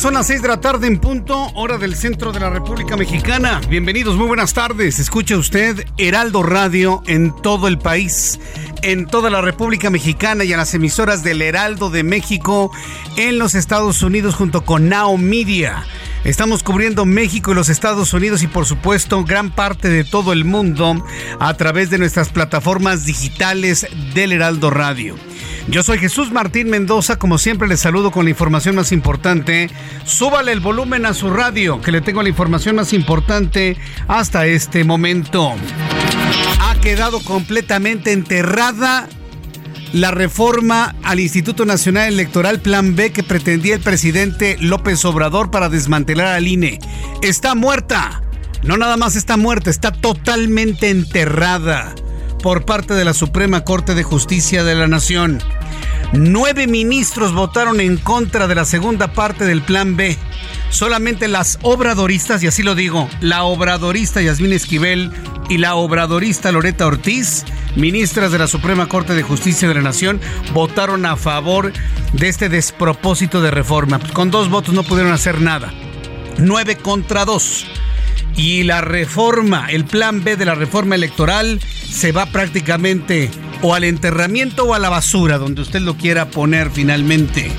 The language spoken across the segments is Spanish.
Son las 6 de la tarde en punto, hora del centro de la República Mexicana. Bienvenidos, muy buenas tardes. Escucha usted Heraldo Radio en todo el país, en toda la República Mexicana y a las emisoras del Heraldo de México en los Estados Unidos junto con Now Media. Estamos cubriendo México y los Estados Unidos y por supuesto gran parte de todo el mundo a través de nuestras plataformas digitales del Heraldo Radio. Yo soy Jesús Martín Mendoza, como siempre les saludo con la información más importante. Súbale el volumen a su radio, que le tengo la información más importante hasta este momento. Ha quedado completamente enterrada la reforma al Instituto Nacional Electoral Plan B que pretendía el presidente López Obrador para desmantelar al INE. Está muerta. No nada más está muerta, está totalmente enterrada por parte de la Suprema Corte de Justicia de la Nación. Nueve ministros votaron en contra de la segunda parte del Plan B. Solamente las obradoristas, y así lo digo, la obradorista Yasmín Esquivel y la obradorista Loreta Ortiz, ministras de la Suprema Corte de Justicia de la Nación, votaron a favor de este despropósito de reforma. Con dos votos no pudieron hacer nada. Nueve contra dos y la reforma, el plan B de la reforma electoral se va prácticamente o al enterramiento o a la basura, donde usted lo quiera poner finalmente.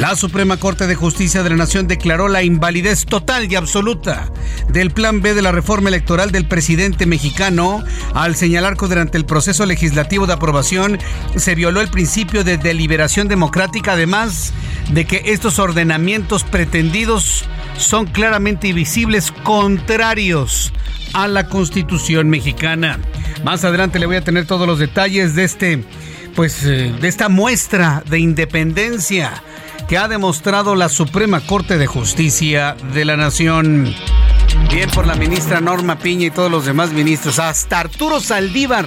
La Suprema Corte de Justicia de la Nación declaró la invalidez total y absoluta del plan B de la reforma electoral del presidente mexicano al señalar que durante el proceso legislativo de aprobación se violó el principio de deliberación democrática, además de que estos ordenamientos pretendidos son claramente visibles contrarios a la Constitución mexicana. Más adelante le voy a tener todos los detalles de este pues eh, de esta muestra de independencia que ha demostrado la Suprema Corte de Justicia de la Nación. Bien por la ministra Norma Piña y todos los demás ministros. Hasta Arturo Saldívar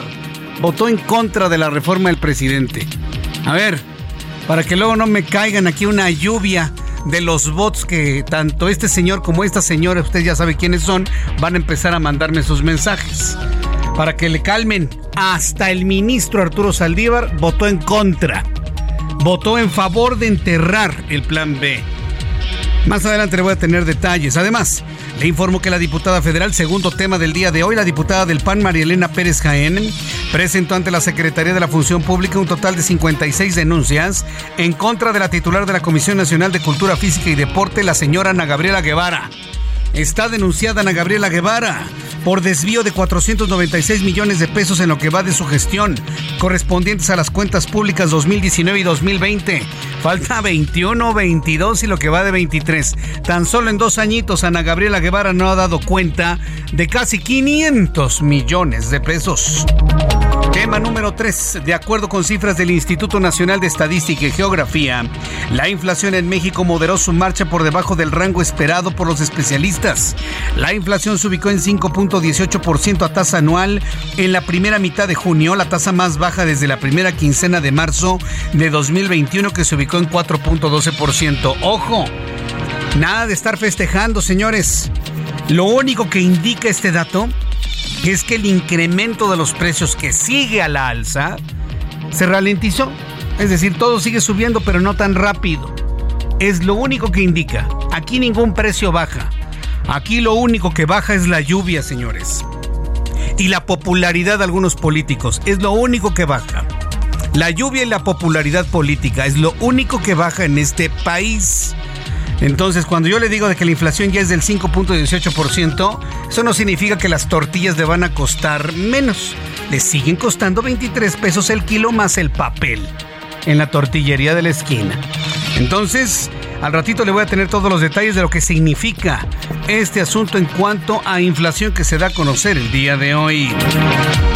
votó en contra de la reforma del presidente. A ver, para que luego no me caigan aquí una lluvia de los bots que tanto este señor como esta señora, usted ya sabe quiénes son, van a empezar a mandarme sus mensajes. Para que le calmen, hasta el ministro Arturo Saldívar votó en contra. Votó en favor de enterrar el plan B. Más adelante le voy a tener detalles. Además, le informo que la diputada federal, segundo tema del día de hoy, la diputada del PAN, María Elena Pérez Jaén, presentó ante la Secretaría de la Función Pública un total de 56 denuncias en contra de la titular de la Comisión Nacional de Cultura Física y Deporte, la señora Ana Gabriela Guevara. Está denunciada Ana Gabriela Guevara por desvío de 496 millones de pesos en lo que va de su gestión, correspondientes a las cuentas públicas 2019 y 2020. Falta 21, 22 y lo que va de 23. Tan solo en dos añitos Ana Gabriela Guevara no ha dado cuenta de casi 500 millones de pesos. Tema número 3. De acuerdo con cifras del Instituto Nacional de Estadística y Geografía, la inflación en México moderó su marcha por debajo del rango esperado por los especialistas. La inflación se ubicó en 5.18% a tasa anual en la primera mitad de junio, la tasa más baja desde la primera quincena de marzo de 2021 que se ubicó en 4.12%. Ojo, Nada de estar festejando, señores. Lo único que indica este dato es que el incremento de los precios que sigue a la alza se ralentizó. Es decir, todo sigue subiendo, pero no tan rápido. Es lo único que indica. Aquí ningún precio baja. Aquí lo único que baja es la lluvia, señores. Y la popularidad de algunos políticos. Es lo único que baja. La lluvia y la popularidad política es lo único que baja en este país. Entonces, cuando yo le digo de que la inflación ya es del 5.18%, eso no significa que las tortillas le van a costar menos. Le siguen costando 23 pesos el kilo más el papel en la tortillería de la esquina. Entonces, al ratito le voy a tener todos los detalles de lo que significa este asunto en cuanto a inflación que se da a conocer el día de hoy.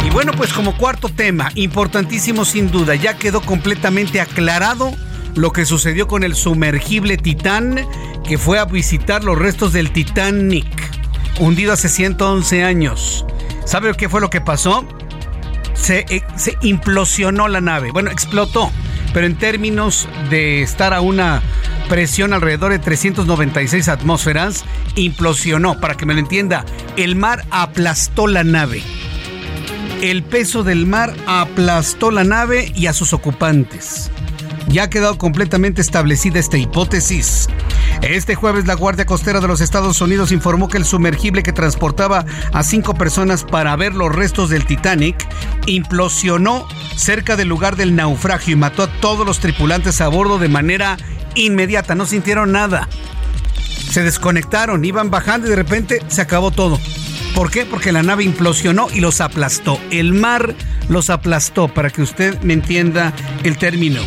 Y bueno, pues como cuarto tema, importantísimo sin duda, ya quedó completamente aclarado lo que sucedió con el sumergible Titán que fue a visitar los restos del Titanic, hundido hace 111 años. ¿Sabe qué fue lo que pasó? Se, eh, se implosionó la nave. Bueno, explotó, pero en términos de estar a una presión alrededor de 396 atmósferas, implosionó. Para que me lo entienda, el mar aplastó la nave. El peso del mar aplastó la nave y a sus ocupantes. Ya ha quedado completamente establecida esta hipótesis. Este jueves la Guardia Costera de los Estados Unidos informó que el sumergible que transportaba a cinco personas para ver los restos del Titanic implosionó cerca del lugar del naufragio y mató a todos los tripulantes a bordo de manera inmediata. No sintieron nada. Se desconectaron, iban bajando y de repente se acabó todo. ¿Por qué? Porque la nave implosionó y los aplastó. El mar los aplastó, para que usted me entienda el término.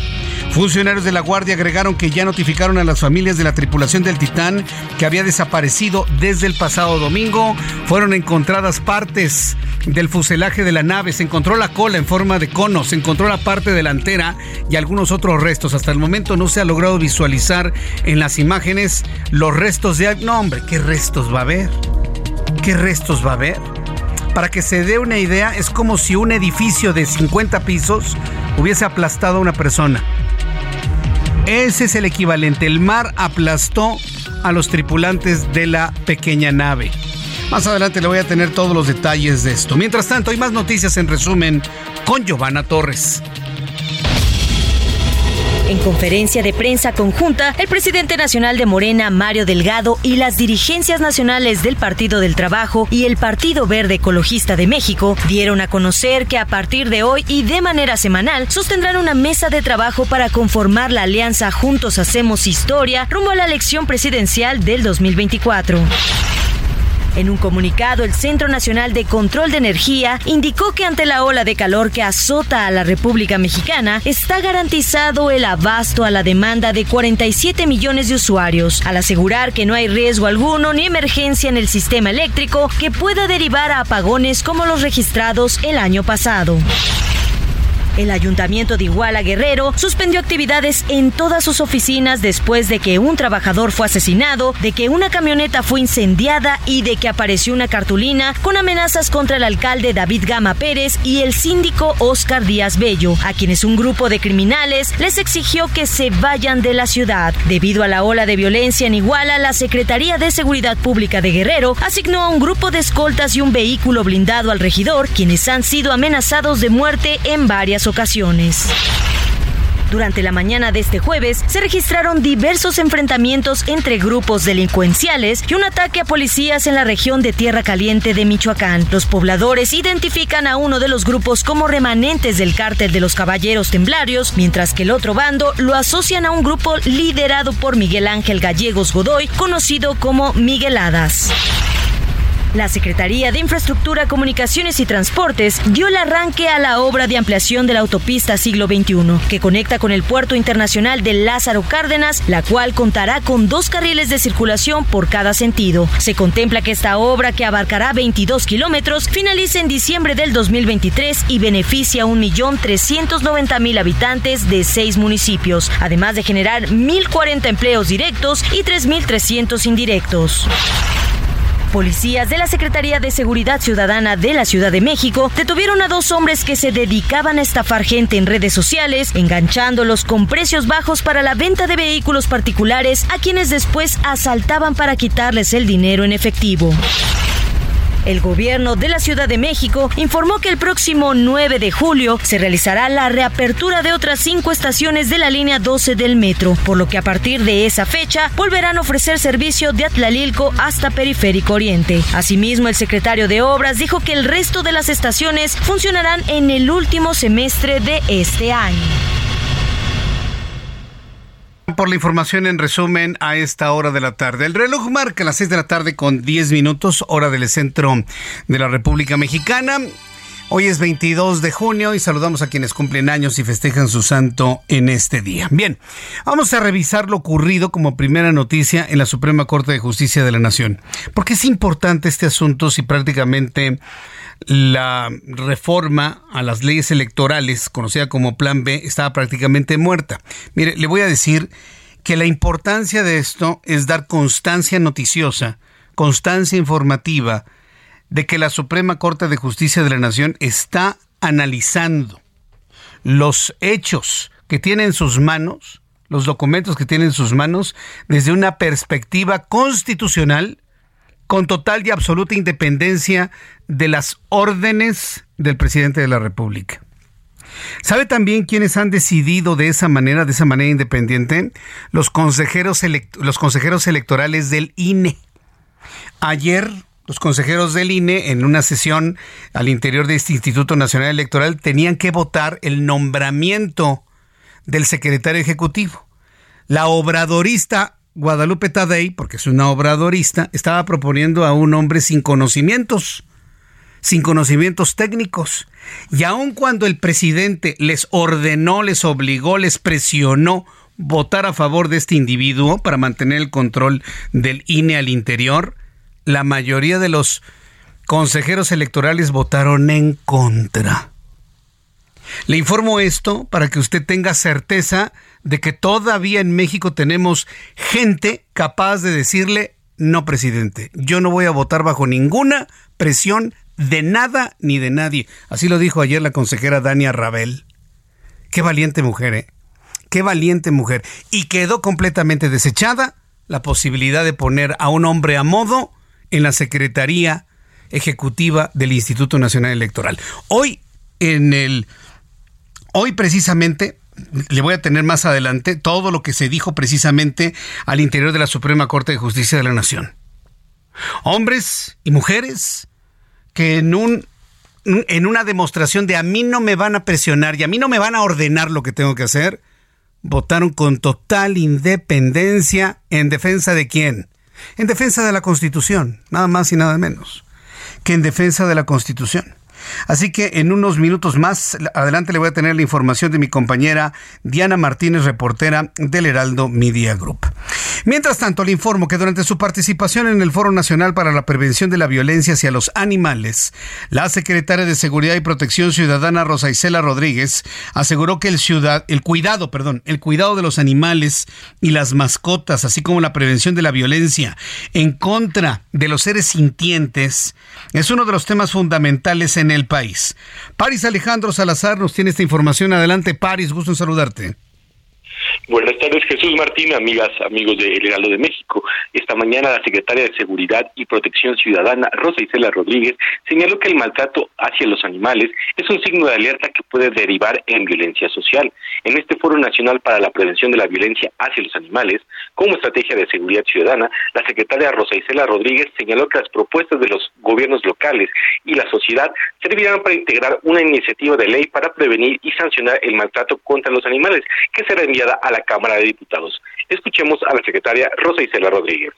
Funcionarios de la Guardia agregaron que ya notificaron a las familias de la tripulación del Titán que había desaparecido desde el pasado domingo. Fueron encontradas partes del fuselaje de la nave, se encontró la cola en forma de cono, se encontró la parte delantera y algunos otros restos. Hasta el momento no se ha logrado visualizar en las imágenes los restos de... No, hombre, ¿qué restos va a haber? ¿Qué restos va a haber? Para que se dé una idea, es como si un edificio de 50 pisos hubiese aplastado a una persona. Ese es el equivalente. El mar aplastó a los tripulantes de la pequeña nave. Más adelante le voy a tener todos los detalles de esto. Mientras tanto, hay más noticias en resumen con Giovanna Torres. En conferencia de prensa conjunta, el presidente nacional de Morena, Mario Delgado, y las dirigencias nacionales del Partido del Trabajo y el Partido Verde Ecologista de México dieron a conocer que a partir de hoy y de manera semanal sostendrán una mesa de trabajo para conformar la alianza Juntos Hacemos Historia rumbo a la elección presidencial del 2024. En un comunicado, el Centro Nacional de Control de Energía indicó que ante la ola de calor que azota a la República Mexicana, está garantizado el abasto a la demanda de 47 millones de usuarios, al asegurar que no hay riesgo alguno ni emergencia en el sistema eléctrico que pueda derivar a apagones como los registrados el año pasado. El ayuntamiento de Iguala Guerrero suspendió actividades en todas sus oficinas después de que un trabajador fue asesinado, de que una camioneta fue incendiada y de que apareció una cartulina con amenazas contra el alcalde David Gama Pérez y el síndico Oscar Díaz Bello, a quienes un grupo de criminales les exigió que se vayan de la ciudad. Debido a la ola de violencia en Iguala, la Secretaría de Seguridad Pública de Guerrero asignó a un grupo de escoltas y un vehículo blindado al regidor, quienes han sido amenazados de muerte en varias ocasiones. Durante la mañana de este jueves se registraron diversos enfrentamientos entre grupos delincuenciales y un ataque a policías en la región de Tierra Caliente de Michoacán. Los pobladores identifican a uno de los grupos como remanentes del cártel de los Caballeros Templarios, mientras que el otro bando lo asocian a un grupo liderado por Miguel Ángel Gallegos Godoy, conocido como Migueladas. La Secretaría de Infraestructura, Comunicaciones y Transportes dio el arranque a la obra de ampliación de la autopista siglo XXI, que conecta con el puerto internacional de Lázaro Cárdenas, la cual contará con dos carriles de circulación por cada sentido. Se contempla que esta obra, que abarcará 22 kilómetros, finalice en diciembre del 2023 y beneficia a 1.390.000 habitantes de seis municipios, además de generar 1.040 empleos directos y 3.300 indirectos. Policías de la Secretaría de Seguridad Ciudadana de la Ciudad de México detuvieron a dos hombres que se dedicaban a estafar gente en redes sociales, enganchándolos con precios bajos para la venta de vehículos particulares a quienes después asaltaban para quitarles el dinero en efectivo. El gobierno de la Ciudad de México informó que el próximo 9 de julio se realizará la reapertura de otras cinco estaciones de la línea 12 del metro, por lo que a partir de esa fecha volverán a ofrecer servicio de Atlalilco hasta Periférico Oriente. Asimismo, el secretario de Obras dijo que el resto de las estaciones funcionarán en el último semestre de este año por la información en resumen a esta hora de la tarde. El reloj marca las 6 de la tarde con 10 minutos, hora del centro de la República Mexicana. Hoy es 22 de junio y saludamos a quienes cumplen años y festejan su santo en este día. Bien, vamos a revisar lo ocurrido como primera noticia en la Suprema Corte de Justicia de la Nación. Porque es importante este asunto si prácticamente la reforma a las leyes electorales, conocida como Plan B, estaba prácticamente muerta. Mire, le voy a decir que la importancia de esto es dar constancia noticiosa, constancia informativa, de que la Suprema Corte de Justicia de la Nación está analizando los hechos que tiene en sus manos, los documentos que tiene en sus manos, desde una perspectiva constitucional con total y absoluta independencia de las órdenes del presidente de la República. ¿Sabe también quiénes han decidido de esa manera, de esa manera independiente? Los consejeros, los consejeros electorales del INE. Ayer, los consejeros del INE, en una sesión al interior de este Instituto Nacional Electoral, tenían que votar el nombramiento del secretario ejecutivo. La obradorista Guadalupe Tadei, porque es una obradorista, estaba proponiendo a un hombre sin conocimientos, sin conocimientos técnicos. Y aun cuando el presidente les ordenó, les obligó, les presionó votar a favor de este individuo para mantener el control del INE al interior, la mayoría de los consejeros electorales votaron en contra. Le informo esto para que usted tenga certeza de que todavía en México tenemos gente capaz de decirle, no, presidente, yo no voy a votar bajo ninguna presión de nada ni de nadie. Así lo dijo ayer la consejera Dania Rabel. Qué valiente mujer, ¿eh? Qué valiente mujer. Y quedó completamente desechada la posibilidad de poner a un hombre a modo en la Secretaría Ejecutiva del Instituto Nacional Electoral. Hoy en el Hoy precisamente le voy a tener más adelante todo lo que se dijo precisamente al interior de la Suprema Corte de Justicia de la Nación. Hombres y mujeres que en un en una demostración de a mí no me van a presionar y a mí no me van a ordenar lo que tengo que hacer, votaron con total independencia en defensa de quién? En defensa de la Constitución, nada más y nada menos que en defensa de la Constitución. Así que en unos minutos más adelante le voy a tener la información de mi compañera Diana Martínez, reportera del Heraldo Media Group. Mientras tanto, le informo que durante su participación en el Foro Nacional para la Prevención de la Violencia hacia los Animales, la secretaria de Seguridad y Protección Ciudadana Rosa Isela Rodríguez aseguró que el ciudad, el cuidado, perdón, el cuidado de los animales y las mascotas, así como la prevención de la violencia en contra de los seres sintientes, es uno de los temas fundamentales en el país. Paris Alejandro Salazar nos tiene esta información. Adelante, Paris, gusto en saludarte. Buenas tardes, Jesús Martín, amigas, amigos de El de México. Esta mañana la secretaria de Seguridad y Protección Ciudadana, Rosa Isela Rodríguez, señaló que el maltrato hacia los animales es un signo de alerta que puede derivar en violencia social. En este Foro Nacional para la Prevención de la Violencia hacia los Animales, como estrategia de seguridad ciudadana, la secretaria Rosa Isela Rodríguez señaló que las propuestas de los gobiernos locales y la sociedad servirán para integrar una iniciativa de ley para prevenir y sancionar el maltrato contra los animales, que será enviada a la Cámara de Diputados. Escuchemos a la secretaria Rosa Isela Rodríguez.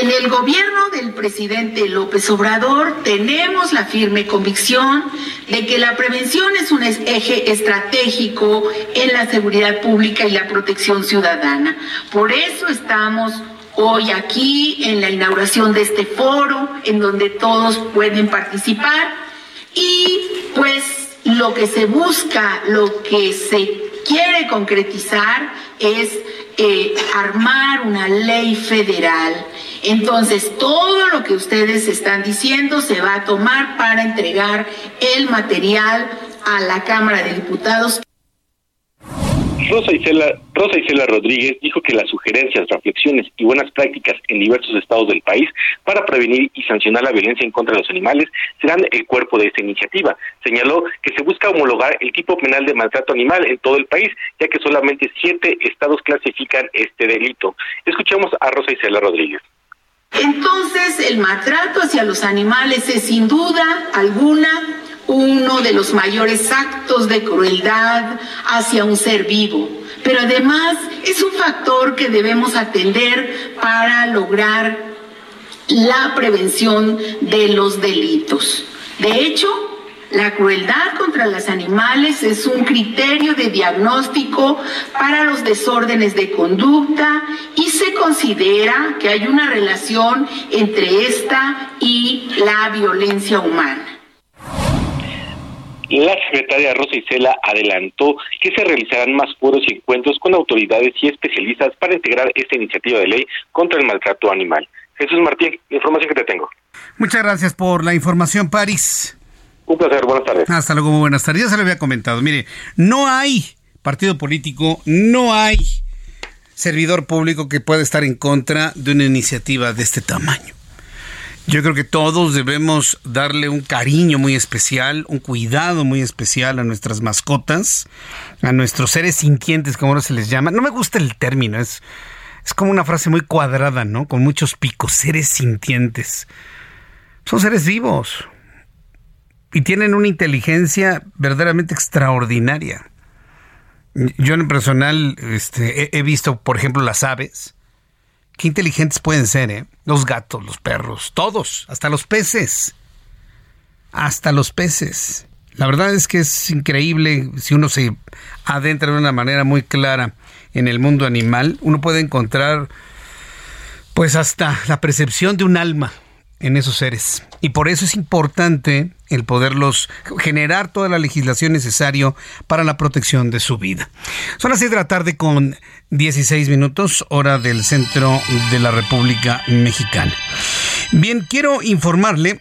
En el gobierno del presidente López Obrador tenemos la firme convicción de que la prevención es un eje estratégico en la seguridad pública y la protección ciudadana. Por eso estamos hoy aquí en la inauguración de este foro en donde todos pueden participar y pues lo que se busca, lo que se quiere concretizar es eh, armar una ley federal Entonces, todo lo que ustedes están diciendo se va a tomar para entregar el material a la Cámara de Diputados. Rosa Isela, Rosa Isela Rodríguez dijo que las sugerencias, reflexiones y buenas prácticas en diversos estados del país para prevenir y sancionar la violencia en contra de los animales serán el cuerpo de esta iniciativa. Señaló que se busca homologar el tipo penal de maltrato animal en todo el país, ya que solamente siete estados clasifican este delito. Escuchemos a Rosa Isela Rodríguez. Entonces, el maltrato hacia los animales es sin duda alguna uno de los mayores actos de crueldad hacia un ser vivo, pero además es un factor que debemos atender para lograr la prevención de los delitos. De hecho, la crueldad contra los animales es un criterio de diagnóstico para los desórdenes de conducta y se considera que hay una relación entre esta y la violencia humana. La secretaria Rosa Isela adelantó que se realizarán más foros y encuentros con autoridades y especialistas para integrar esta iniciativa de ley contra el maltrato animal. Jesús Martín, la información que te tengo. Muchas gracias por la información, París. Un placer, buenas tardes. Hasta luego, muy buenas tardes. Ya se lo había comentado. Mire, no hay partido político, no hay servidor público que pueda estar en contra de una iniciativa de este tamaño. Yo creo que todos debemos darle un cariño muy especial, un cuidado muy especial a nuestras mascotas, a nuestros seres sintientes, como ahora se les llama. No me gusta el término, es, es como una frase muy cuadrada, ¿no? Con muchos picos, seres sintientes. Son seres vivos y tienen una inteligencia verdaderamente extraordinaria. Yo en personal este, he, he visto, por ejemplo, las aves Qué inteligentes pueden ser, ¿eh? Los gatos, los perros, todos, hasta los peces. Hasta los peces. La verdad es que es increíble si uno se adentra de una manera muy clara en el mundo animal, uno puede encontrar pues hasta la percepción de un alma en esos seres. Y por eso es importante el poderlos generar toda la legislación necesaria para la protección de su vida. Son las 6 de la tarde con 16 minutos, hora del centro de la República Mexicana. Bien, quiero informarle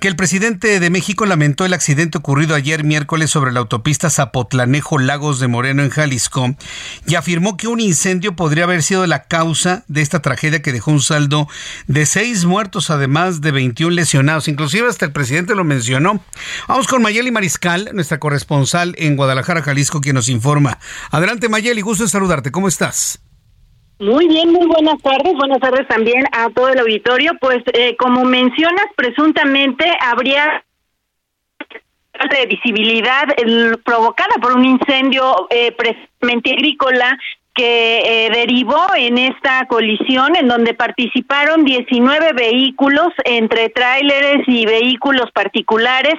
que el presidente de México lamentó el accidente ocurrido ayer miércoles sobre la autopista Zapotlanejo Lagos de Moreno en Jalisco y afirmó que un incendio podría haber sido la causa de esta tragedia que dejó un saldo de seis muertos además de 21 lesionados. Inclusive hasta el presidente lo mencionó. Vamos con Mayeli Mariscal, nuestra corresponsal en Guadalajara, Jalisco, quien nos informa. Adelante Mayeli, gusto en saludarte. ¿Cómo estás? Muy bien, muy buenas tardes. Buenas tardes también a todo el auditorio. Pues eh, como mencionas, presuntamente habría de visibilidad provocada por un incendio eh, agrícola que eh, derivó en esta colisión en donde participaron 19 vehículos entre tráileres y vehículos particulares.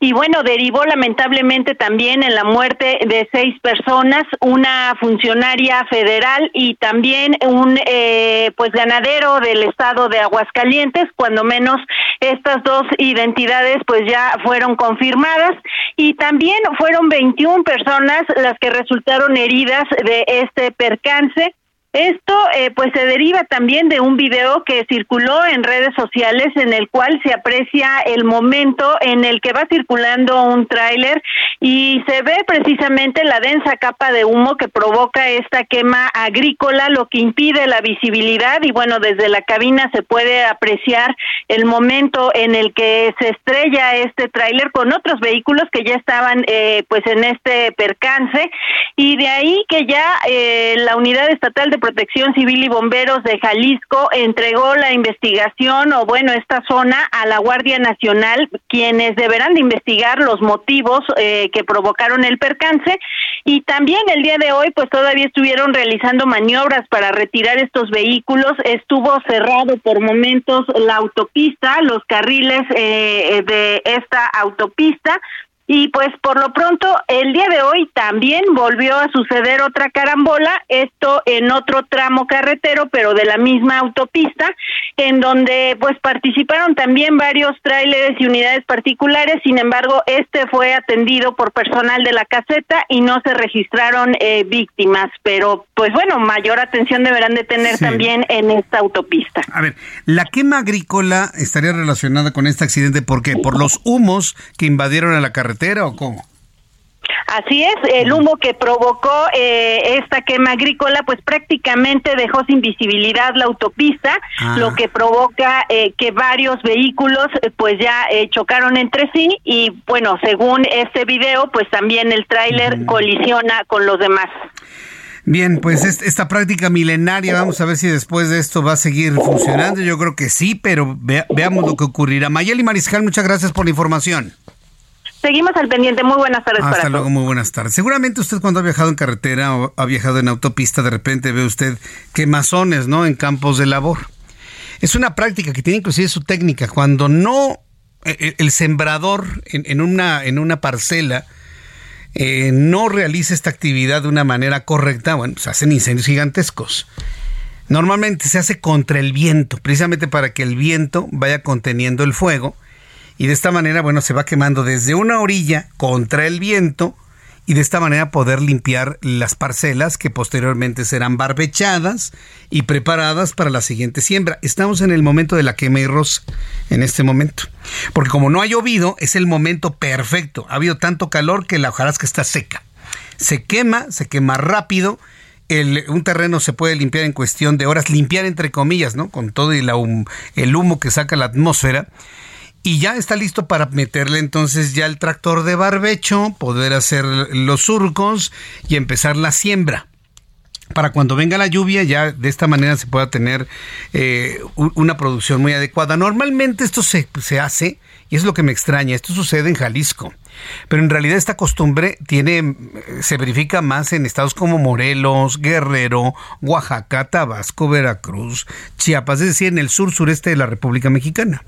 Y bueno, derivó lamentablemente también en la muerte de seis personas, una funcionaria federal y también un eh, pues ganadero del estado de Aguascalientes, cuando menos estas dos identidades pues ya fueron confirmadas. Y también fueron 21 personas las que resultaron heridas de este percance. Esto eh, pues se deriva también de un video que circuló en redes sociales en el cual se aprecia el momento en el que va circulando un tráiler y se ve precisamente la densa capa de humo que provoca esta quema agrícola, lo que impide la visibilidad y bueno, desde la cabina se puede apreciar el momento en el que se estrella este tráiler con otros vehículos que ya estaban eh, pues en este percance y de ahí que ya eh, la Unidad Estatal de Protección Civil y Bomberos de Jalisco entregó la investigación o bueno, esta zona a la Guardia Nacional, quienes deberán de investigar los motivos eh, que provocaron el percance. Y también el día de hoy pues todavía estuvieron realizando maniobras para retirar estos vehículos, estuvo cerrado por momentos la autopista, los carriles eh, de esta autopista Y pues por lo pronto, el día de hoy también volvió a suceder otra carambola, esto en otro tramo carretero, pero de la misma autopista, en donde pues participaron también varios tráileres y unidades particulares, sin embargo, este fue atendido por personal de la caseta y no se registraron eh, víctimas, pero pues bueno, mayor atención deberán de tener también en esta autopista. A ver, la quema agrícola estaría relacionada con este accidente, ¿por qué? Por los humos que invadieron a la carretera o cómo? Así es, el humo que provocó eh, esta quema agrícola, pues prácticamente dejó sin visibilidad la autopista, ah. lo que provoca eh, que varios vehículos eh, pues ya chocaron entre sí y bueno, según este video, pues también el tráiler colisiona con los demás. Bien, pues esta práctica milenaria, vamos a ver si después de esto va a seguir funcionando. Yo creo que sí, pero veamos lo que ocurrirá. Mayeli Mariscal, muchas gracias por la información. Seguimos al pendiente. Muy buenas tardes. Hasta luego, muy buenas tardes. Seguramente usted cuando ha viajado en carretera o ha viajado en autopista, de repente ve usted quemazones, ¿no? En campos de labor. Es una práctica que tiene inclusive su técnica. Cuando no e, e, el, sembrador en, una, en una parcela eh, no realiza esta actividad de una manera correcta, bueno, se hacen incendios gigantescos. Normalmente se hace contra el viento, precisamente para que el viento vaya conteniendo el fuego y de esta manera, bueno, se va quemando desde una orilla contra el viento y de esta manera poder limpiar las parcelas que posteriormente serán barbechadas y preparadas para la siguiente siembra. Estamos en el momento de la quema y rosa, en este momento. Porque como no ha llovido, es el momento perfecto. Ha habido tanto calor que la hojarasca está seca. Se quema, se quema rápido. El, un terreno se puede limpiar en cuestión de horas, limpiar entre comillas, ¿no? Con todo el humo que saca la atmósfera y ya está listo para meterle entonces ya el tractor de barbecho, poder hacer los surcos y empezar la siembra. Para cuando venga la lluvia, ya de esta manera se pueda tener eh, una producción muy adecuada. Normalmente esto se, se hace, y es lo que me extraña, esto sucede en Jalisco. Pero en realidad esta costumbre tiene, se verifica más en estados como Morelos, Guerrero, Oaxaca, Tabasco, Veracruz, Chiapas, es decir, en el sur sureste de la República Mexicana.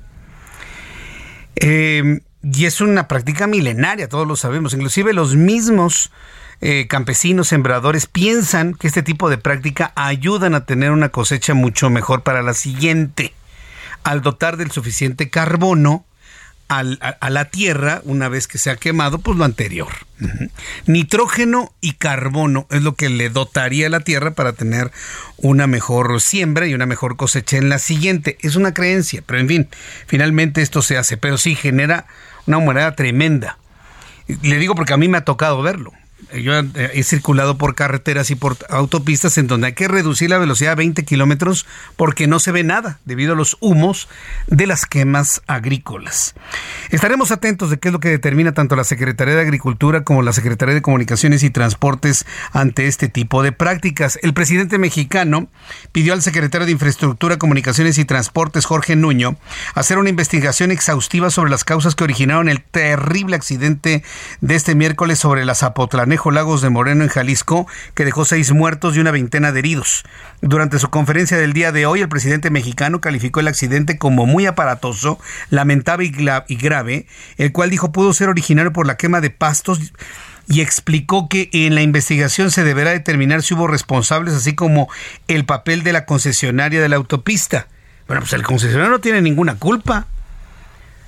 Eh, y es una práctica milenaria, todos lo sabemos. Inclusive los mismos eh, campesinos, sembradores, piensan que este tipo de práctica ayudan a tener una cosecha mucho mejor para la siguiente. Al dotar del suficiente carbono, a, la tierra una vez que se ha quemado, pues lo anterior. Nitrógeno y carbono es lo que le dotaría a la tierra para tener una mejor siembra y una mejor cosecha en la siguiente. Es una creencia, pero en fin, finalmente esto se hace, pero sí genera una humedad tremenda. Le digo porque a mí me ha tocado verlo yo he circulado por carreteras y por autopistas en donde hay que reducir la velocidad a 20 kilómetros porque no se ve nada debido a los humos de las quemas agrícolas. Estaremos atentos de qué es lo que determina tanto la Secretaría de Agricultura como la Secretaría de Comunicaciones y Transportes ante este tipo de prácticas. El presidente mexicano pidió al secretario de Infraestructura, Comunicaciones y Transportes, Jorge Nuño, hacer una investigación exhaustiva sobre las causas que originaron el terrible accidente de este miércoles sobre la Lagos de Moreno en Jalisco, que dejó seis muertos y una veintena de heridos. Durante su conferencia del día de hoy, el presidente mexicano calificó el accidente como muy aparatoso, lamentable y grave, el cual dijo pudo ser originario por la quema de pastos y explicó que en la investigación se deberá determinar si hubo responsables, así como el papel de la concesionaria de la autopista. Bueno, pues el concesionario no tiene ninguna culpa.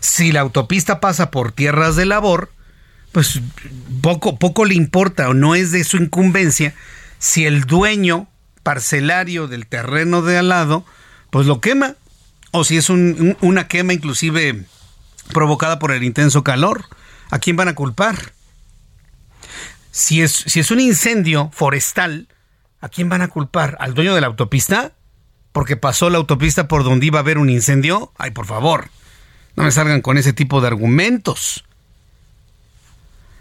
Si la autopista pasa por tierras de labor, pues poco, poco le importa o no es de su incumbencia si el dueño parcelario del terreno de al lado, pues lo quema. O si es una quema inclusive provocada por el intenso calor. ¿A quién van a culpar? Si es, si es un incendio forestal, ¿a quién van a culpar? ¿Al dueño de la autopista? Porque pasó la autopista por donde iba a haber un incendio. Ay, por favor, no me salgan con ese tipo de argumentos.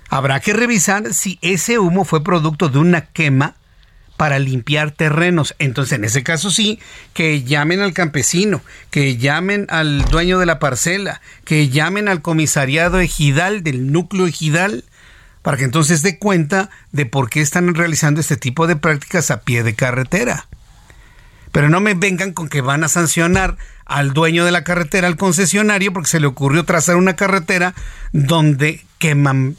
Habrá que revisar si ese humo fue producto de una quema para limpiar terrenos. Entonces, en ese caso sí, que llamen al campesino, que llamen al dueño de la parcela, que llamen al comisariado ejidal del núcleo ejidal, para que entonces dé cuenta de por qué están realizando este tipo de prácticas a pie de carretera. Pero no me vengan con que van a sancionar al dueño de la carretera, al concesionario, porque se le ocurrió trazar una carretera donde queman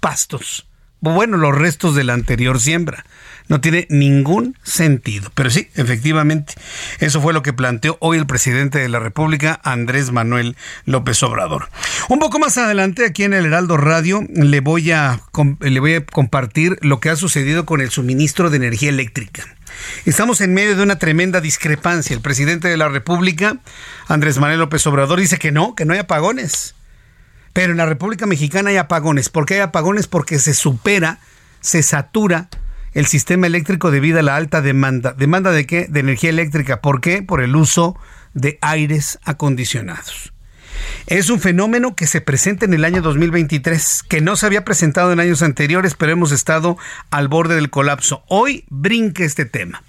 pastos. Bueno, los restos de la anterior siembra. No tiene ningún sentido. Pero sí, efectivamente, eso fue lo que planteó hoy el presidente de la República, Andrés Manuel López Obrador. Un poco más adelante, aquí en el Heraldo Radio, le voy a, le voy a compartir lo que ha sucedido con el suministro de energía eléctrica. Estamos en medio de una tremenda discrepancia. El presidente de la República, Andrés Manuel López Obrador, dice que no, que no hay apagones. Pero en la República Mexicana hay apagones. ¿Por qué hay apagones? Porque se supera, se satura el sistema eléctrico debido a la alta demanda. ¿Demanda de qué? De energía eléctrica. ¿Por qué? Por el uso de aires acondicionados. Es un fenómeno que se presenta en el año 2023, que no se había presentado en años anteriores, pero hemos estado al borde del colapso. Hoy brinca este tema.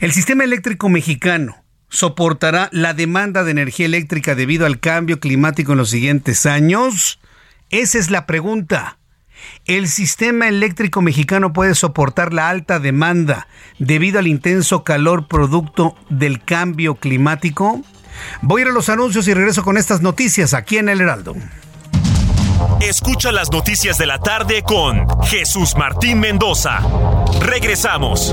El sistema eléctrico mexicano soportará la demanda de energía eléctrica debido al cambio climático en los siguientes años? Esa es la pregunta. ¿El sistema eléctrico mexicano puede soportar la alta demanda debido al intenso calor producto del cambio climático? Voy a ir a los anuncios y regreso con estas noticias aquí en El Heraldo. Escucha las noticias de la tarde con Jesús Martín Mendoza. Regresamos.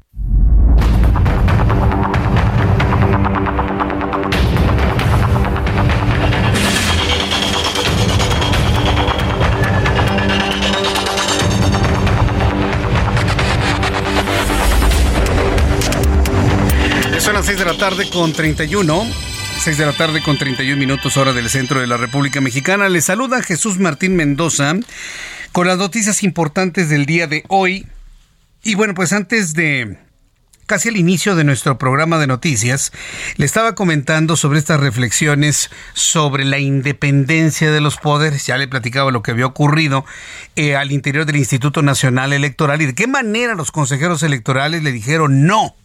Las 6 de la tarde con 31. 6 de la tarde con 31 minutos hora del centro de la República Mexicana. Les saluda Jesús Martín Mendoza con las noticias importantes del día de hoy. Y bueno, pues antes de casi al inicio de nuestro programa de noticias, le estaba comentando sobre estas reflexiones sobre la independencia de los poderes. Ya le platicaba lo que había ocurrido eh, al interior del Instituto Nacional Electoral y de qué manera los consejeros electorales le dijeron no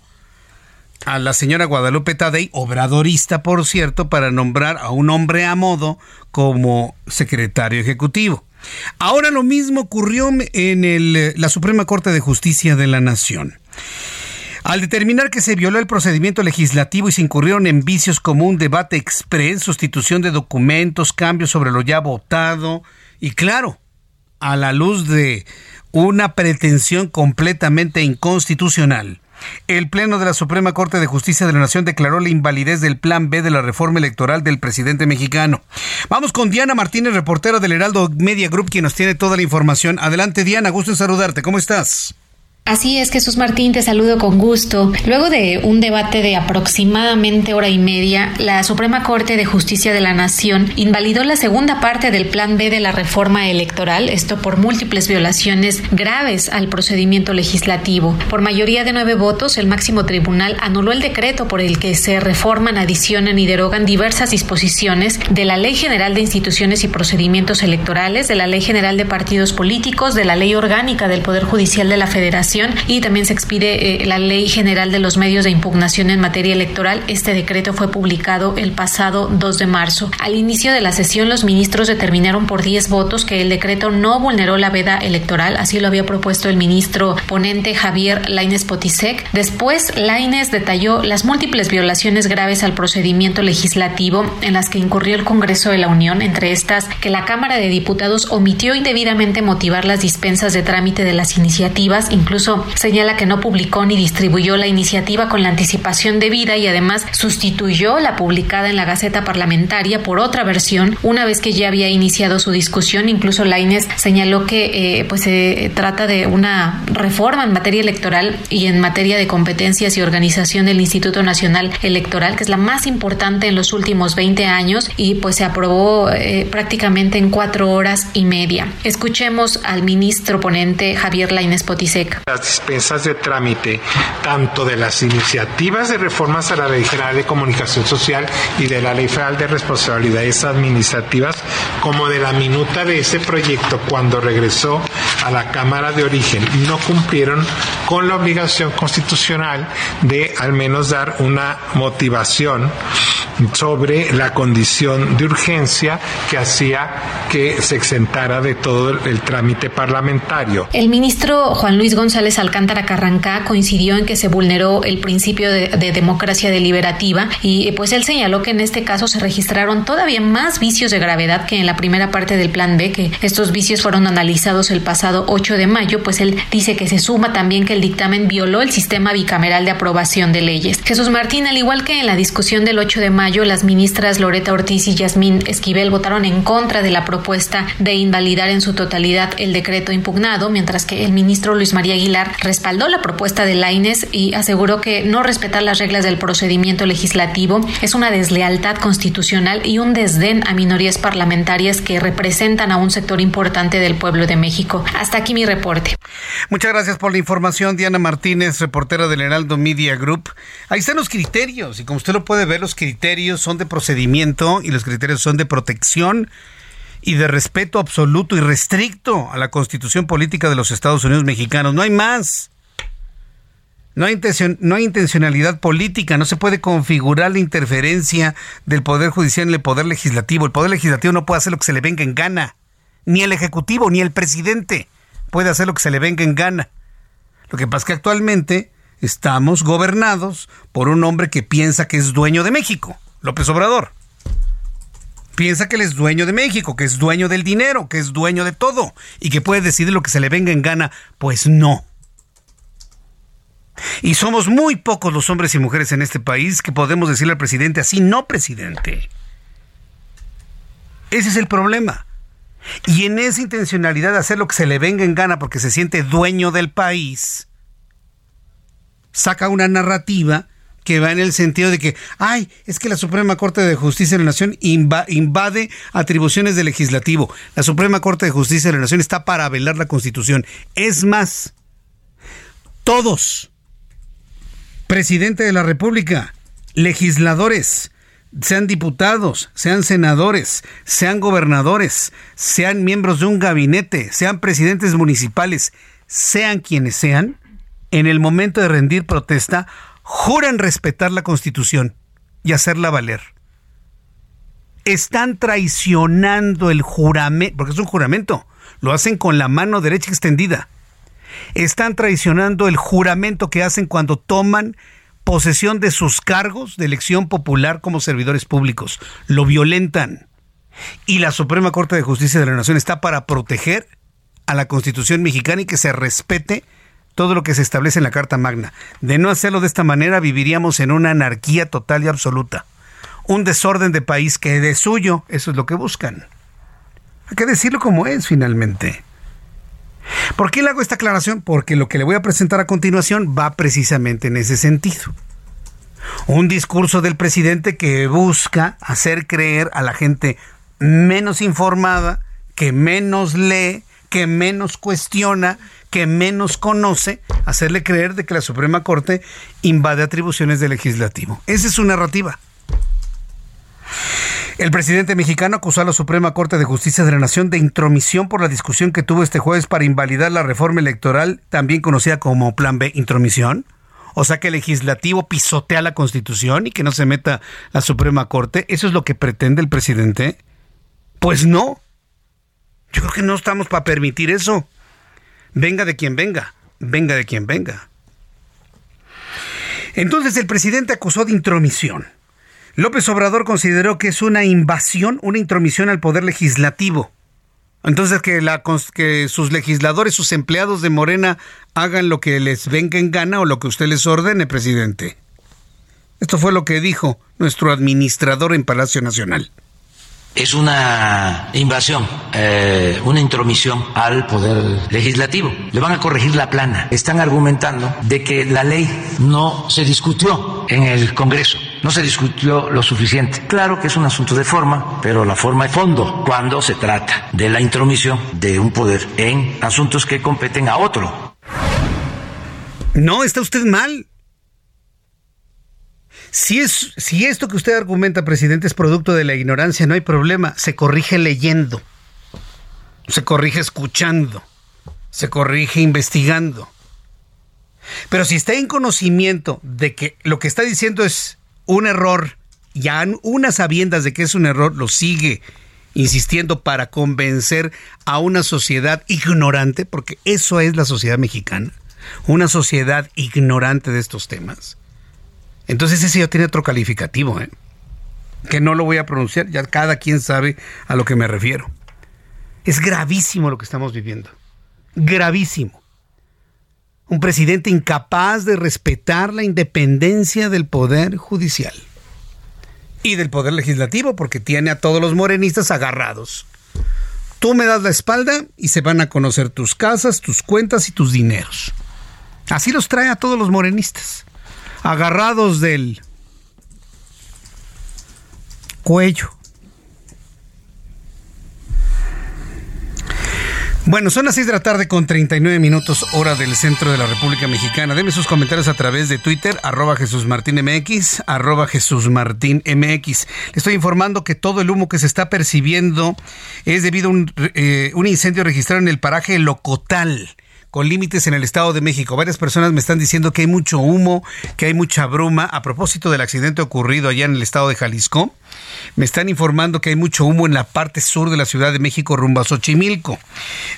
a la señora Guadalupe Tadei, obradorista por cierto, para nombrar a un hombre a modo como secretario ejecutivo. Ahora lo mismo ocurrió en el, la Suprema Corte de Justicia de la Nación. Al determinar que se violó el procedimiento legislativo y se incurrieron en vicios como un debate express, sustitución de documentos, cambios sobre lo ya votado y claro, a la luz de una pretensión completamente inconstitucional, el Pleno de la Suprema Corte de Justicia de la Nación declaró la invalidez del Plan B de la reforma electoral del presidente mexicano. Vamos con Diana Martínez, reportera del Heraldo Media Group, quien nos tiene toda la información. Adelante, Diana, gusto en saludarte. ¿Cómo estás? Así es, Jesús Martín, te saludo con gusto. Luego de un debate de aproximadamente hora y media, la Suprema Corte de Justicia de la Nación invalidó la segunda parte del Plan B de la reforma electoral, esto por múltiples violaciones graves al procedimiento legislativo. Por mayoría de nueve votos, el máximo tribunal anuló el decreto por el que se reforman, adicionan y derogan diversas disposiciones de la Ley General de Instituciones y Procedimientos Electorales, de la Ley General de Partidos Políticos, de la Ley Orgánica del Poder Judicial de la Federación, y también se expide eh, la Ley General de los Medios de Impugnación en materia electoral. Este decreto fue publicado el pasado 2 de marzo. Al inicio de la sesión, los ministros determinaron por 10 votos que el decreto no vulneró la veda electoral, así lo había propuesto el ministro ponente Javier Laines Potisek. Después, Laines detalló las múltiples violaciones graves al procedimiento legislativo en las que incurrió el Congreso de la Unión, entre estas que la Cámara de Diputados omitió indebidamente motivar las dispensas de trámite de las iniciativas, incluso señala que no publicó ni distribuyó la iniciativa con la anticipación debida y además sustituyó la publicada en la Gaceta Parlamentaria por otra versión una vez que ya había iniciado su discusión. Incluso Laines señaló que eh, pues se trata de una reforma en materia electoral y en materia de competencias y organización del Instituto Nacional Electoral, que es la más importante en los últimos 20 años y pues se aprobó eh, prácticamente en cuatro horas y media. Escuchemos al ministro ponente Javier Lainez Potisek. Las dispensas de trámite tanto de las iniciativas de reformas a la Ley General de Comunicación Social y de la Ley Federal de Responsabilidades Administrativas, como de la minuta de ese proyecto cuando regresó a la Cámara de Origen, no cumplieron con la obligación constitucional de al menos dar una motivación sobre la condición de urgencia que hacía que se exentara de todo el trámite parlamentario. El ministro Juan Luis González Alcántara Carrancá coincidió en que se vulneró el principio de, de, democracia deliberativa y pues él señaló que en este caso se registraron todavía más vicios de gravedad que en la primera parte del plan B, que estos vicios fueron analizados el pasado 8 de mayo, pues él dice que se suma también que el dictamen violó el sistema bicameral de aprobación de leyes. Jesús Martín, al igual que en la discusión del 8 de mayo, las ministras Loreta Ortiz y Yasmín Esquivel votaron en contra de la propuesta de invalidar en su totalidad el decreto impugnado, mientras que el ministro Luis María Aguilar respaldó la propuesta de Laines y aseguró que no respetar las reglas del procedimiento legislativo es una deslealtad constitucional y un desdén a minorías parlamentarias que representan a un sector importante del pueblo de México. Hasta aquí mi reporte. Muchas gracias por la información, Diana Martínez, reportera del Heraldo Media Group. Ahí están los criterios y como usted lo puede ver, los criterios son de procedimiento y los criterios son de protección y de respeto absoluto y restricto a la constitución política de los Estados Unidos mexicanos. No hay más. No hay, no hay intencionalidad política, no se puede configurar la interferencia del Poder Judicial en el Poder Legislativo. El Poder Legislativo no puede hacer lo que se le venga en gana. Ni el Ejecutivo, ni el presidente puede hacer lo que se le venga en gana. Lo que pasa es que actualmente estamos gobernados por un hombre que piensa que es dueño de México, López Obrador. Piensa que él es dueño de México, que es dueño del dinero, que es dueño de todo y que puede decidir lo que se le venga en gana. Pues no. Y somos muy pocos los hombres y mujeres en este país que podemos decirle al presidente así, no presidente. Ese es el problema. Y en esa intencionalidad de hacer lo que se le venga en gana porque se siente dueño del país, saca una narrativa que va en el sentido de que, ay, es que la Suprema Corte de Justicia de la Nación invade atribuciones del legislativo. La Suprema Corte de Justicia de la Nación está para velar la Constitución. Es más, todos, presidente de la República, legisladores, sean diputados, sean senadores, sean gobernadores, sean miembros de un gabinete, sean presidentes municipales, sean quienes sean, en el momento de rendir protesta, juran respetar la Constitución y hacerla valer. Están traicionando el juramento, porque es un juramento, lo hacen con la mano derecha extendida. Están traicionando el juramento que hacen cuando toman posesión de sus cargos de elección popular como servidores públicos. Lo violentan. Y la Suprema Corte de Justicia de la Nación está para proteger a la Constitución mexicana y que se respete todo lo que se establece en la Carta Magna. De no hacerlo de esta manera viviríamos en una anarquía total y absoluta. Un desorden de país que de suyo, eso es lo que buscan. Hay que decirlo como es finalmente. ¿Por qué le hago esta aclaración? Porque lo que le voy a presentar a continuación va precisamente en ese sentido. Un discurso del presidente que busca hacer creer a la gente menos informada, que menos lee, que menos cuestiona, que menos conoce, hacerle creer de que la Suprema Corte invade atribuciones del legislativo. Esa es su narrativa. El presidente mexicano acusó a la Suprema Corte de Justicia de la Nación de intromisión por la discusión que tuvo este jueves para invalidar la reforma electoral, también conocida como Plan B, intromisión. O sea que el legislativo pisotea la Constitución y que no se meta la Suprema Corte. ¿Eso es lo que pretende el presidente? Pues no. Yo creo que no estamos para permitir eso. Venga de quien venga, venga de quien venga. Entonces el presidente acusó de intromisión López Obrador consideró que es una invasión, una intromisión al poder legislativo. Entonces que, la, que sus legisladores, sus empleados de Morena hagan lo que les venga en gana o lo que usted les ordene, presidente. Esto fue lo que dijo nuestro administrador en Palacio Nacional es una invasión, eh, una intromisión al poder legislativo. Le van a corregir la plana. Están argumentando de que la ley no se discutió en el Congreso, no se discutió lo suficiente. Claro que es un asunto de forma, pero la forma es fondo cuando se trata de la intromisión de un poder en asuntos que competen a otro. No, está usted mal. Si, es, si esto que usted argumenta, presidente, es producto de la ignorancia, no hay problema. Se corrige leyendo, se corrige escuchando, se corrige investigando. Pero si está en conocimiento de que lo que está diciendo es un error, ya unas sabiendas de que es un error, lo sigue insistiendo para convencer a una sociedad ignorante, porque eso es la sociedad mexicana, una sociedad ignorante de estos temas. Entonces ese ya tiene otro calificativo, ¿eh? que no lo voy a pronunciar, ya cada quien sabe a lo que me refiero. Es gravísimo lo que estamos viviendo. Gravísimo. Un presidente incapaz de respetar la independencia del poder judicial y del poder legislativo porque tiene a todos los morenistas agarrados. Tú me das la espalda y se van a conocer tus casas, tus cuentas y tus dineros. Así los trae a todos los morenistas agarrados del cuello. Bueno, son las 6 de la tarde con 39 minutos hora del centro de la República Mexicana. Deme sus comentarios a través de Twitter, arroba Jesús Martín MX, arroba Jesús Martín MX. Le estoy informando que todo el humo que se está percibiendo es debido a un, eh, un incendio registrado en el paraje Locotal con límites en el Estado de México. Varias personas me están diciendo que hay mucho humo, que hay mucha bruma. A propósito del accidente ocurrido allá en el Estado de Jalisco, me están informando que hay mucho humo en la parte sur de la Ciudad de México rumbo a Xochimilco.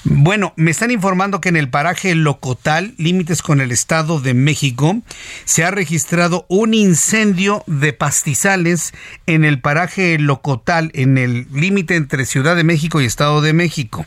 Bueno, me están informando que en el paraje Locotal, límites con el Estado de México, se ha registrado un incendio de pastizales en el paraje Locotal, en el límite entre Ciudad de México y Estado de México.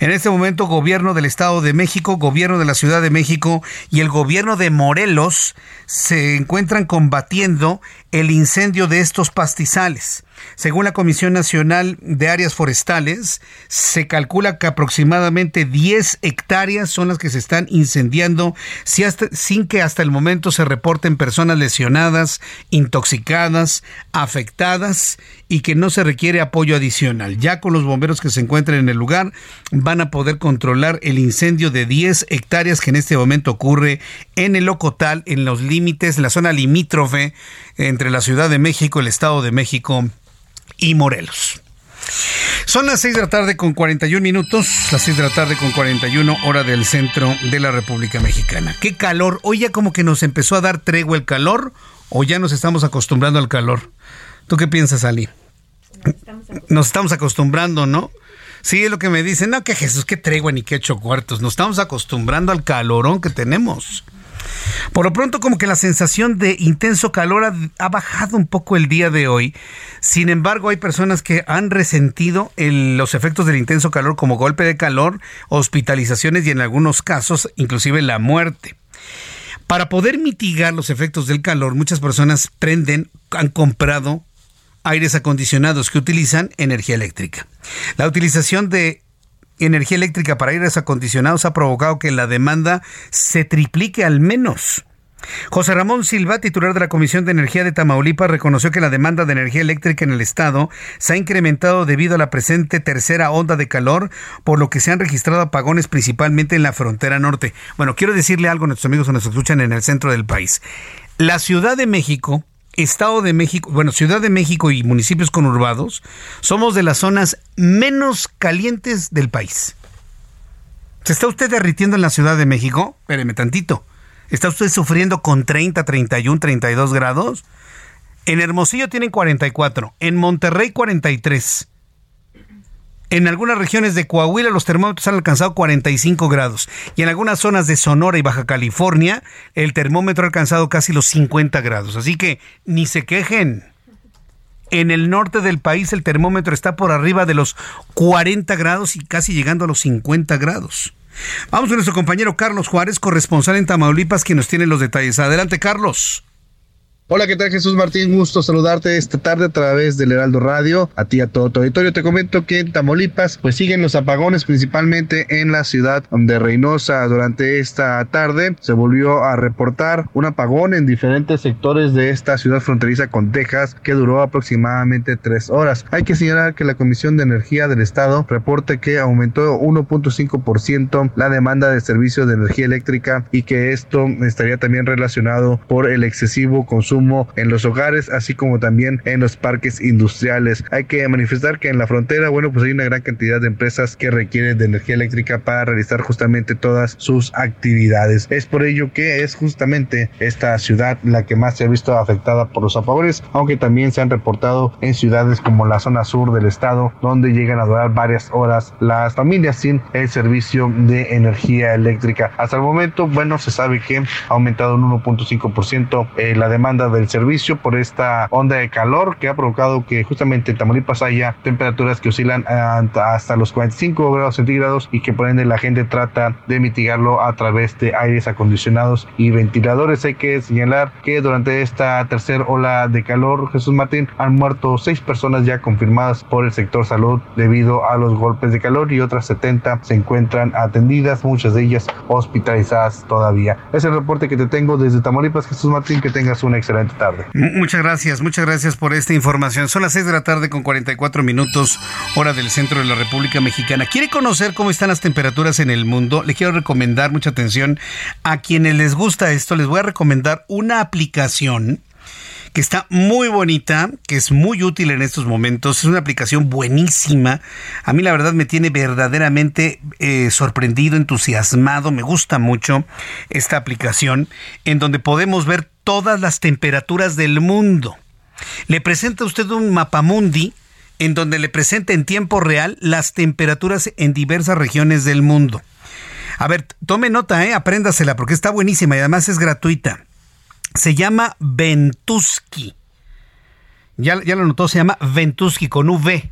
En este momento, gobierno del Estado de México, gobierno de la Ciudad de México y el gobierno de Morelos se encuentran combatiendo el incendio de estos pastizales. place Según la Comisión Nacional de Áreas Forestales, se calcula que aproximadamente 10 hectáreas son las que se están incendiando sin que hasta el momento se reporten personas lesionadas, intoxicadas, afectadas y que no se requiere apoyo adicional. Ya con los bomberos que se encuentran en el lugar van a poder controlar el incendio de 10 hectáreas que en este momento ocurre en el Locotal, en los límites, la zona limítrofe entre la Ciudad de México, el Estado de México y Morelos. Son las 6 de la tarde con 41 minutos, las 6 de la tarde con 41 hora del centro de la República Mexicana. Qué calor, hoy ya como que nos empezó a dar tregua el calor o ya nos estamos acostumbrando al calor. ¿Tú qué piensas, Ali? Nos estamos acostumbrando, ¿no? Sí, es lo que me dicen. No, que Jesús, qué tregua ni qué ocho cuartos. Nos estamos acostumbrando al calorón que tenemos. Por lo pronto, como que la sensación de intenso calor ha, bajado un poco el día de hoy. Sin embargo, hay personas que han resentido los efectos del intenso calor como golpe de calor, hospitalizaciones y en algunos casos inclusive la muerte. Para poder mitigar los efectos del calor, muchas personas prenden, han comprado aires acondicionados que utilizan energía eléctrica. La utilización de energía eléctrica para aires acondicionados ha provocado que la demanda se triplique al menos. José Ramón Silva, titular de la Comisión de Energía de Tamaulipas, reconoció que la demanda de energía eléctrica en el estado se ha incrementado debido a la presente tercera onda de calor, por lo que se han registrado apagones principalmente en la frontera norte. Bueno, quiero decirle algo a nuestros amigos que nos escuchan en el centro del país. La Ciudad de México Estado de México, bueno, Ciudad de México y municipios conurbados, somos de las zonas menos calientes del país. ¿Se está usted derritiendo en la Ciudad de México? Espéreme tantito. ¿Está usted sufriendo con 30, 31, 32 grados? En Hermosillo tienen 44, en Monterrey 43. En algunas regiones de Coahuila los termómetros han alcanzado 45 grados y en algunas zonas de Sonora y Baja California el termómetro ha alcanzado casi los 50 grados. Así que ni se quejen. En el norte del país el termómetro está por arriba de los 40 grados y casi llegando a los 50 grados. Vamos con nuestro compañero Carlos Juárez, corresponsal en Tamaulipas, quien nos tiene los detalles. Adelante, Carlos. Hola, ¿qué tal Jesús Martín? Gusto saludarte esta tarde a través del Heraldo Radio. A ti, a todo tu auditorio. Te comento que en Tamaulipas pues siguen los apagones principalmente en la ciudad de Reynosa. Durante esta tarde se volvió a reportar un apagón en diferentes sectores de esta ciudad fronteriza con Texas que duró aproximadamente tres horas. Hay que señalar que la Comisión de Energía del Estado reporta que aumentó 1.5% la demanda de servicio de energía eléctrica y que esto estaría también relacionado por el excesivo consumo en los hogares, así como también en los parques industriales. Hay que manifestar que en la frontera, bueno, pues hay una gran cantidad de empresas que requieren de energía eléctrica para realizar justamente todas sus actividades. Es por ello que es justamente esta ciudad la que más se ha visto afectada por los apagones, aunque también se han reportado en ciudades como la zona sur del estado, donde llegan a durar varias horas las familias sin el servicio de energía eléctrica. Hasta el momento, bueno, se sabe que ha aumentado un 1.5% eh, la demanda del servicio por esta onda de calor que ha provocado que justamente en Tamaulipas haya temperaturas que oscilan hasta los 45 grados centígrados y que por ende la gente trata de mitigarlo a través de aires acondicionados y ventiladores. Hay que señalar que durante esta tercera ola de calor, Jesús Martín, han muerto seis personas ya confirmadas por el sector salud debido a los golpes de calor y otras 70 se encuentran atendidas, muchas de ellas hospitalizadas todavía. Es el reporte que te tengo desde Tamaulipas, Jesús Martín, que tengas una excelente tarde. Muchas gracias, muchas gracias por esta información. Son las 6 de la tarde con 44 minutos, hora del centro de la República Mexicana. ¿Quiere conocer cómo están las temperaturas en el mundo? Le quiero recomendar mucha atención a quienes les gusta esto. Les voy a recomendar una aplicación que está muy bonita, que es muy útil en estos momentos. Es una aplicación buenísima. A mí la verdad me tiene verdaderamente eh, sorprendido, entusiasmado. Me gusta mucho esta aplicación en donde podemos ver todas las temperaturas del mundo. Le presenta usted un mapamundi en donde le presenta en tiempo real las temperaturas en diversas regiones del mundo. A ver, tome nota, ¿eh? apréndasela porque está buenísima y además es gratuita. Se llama Ventusky. Ya, ya lo notó, se llama Ventusky con V.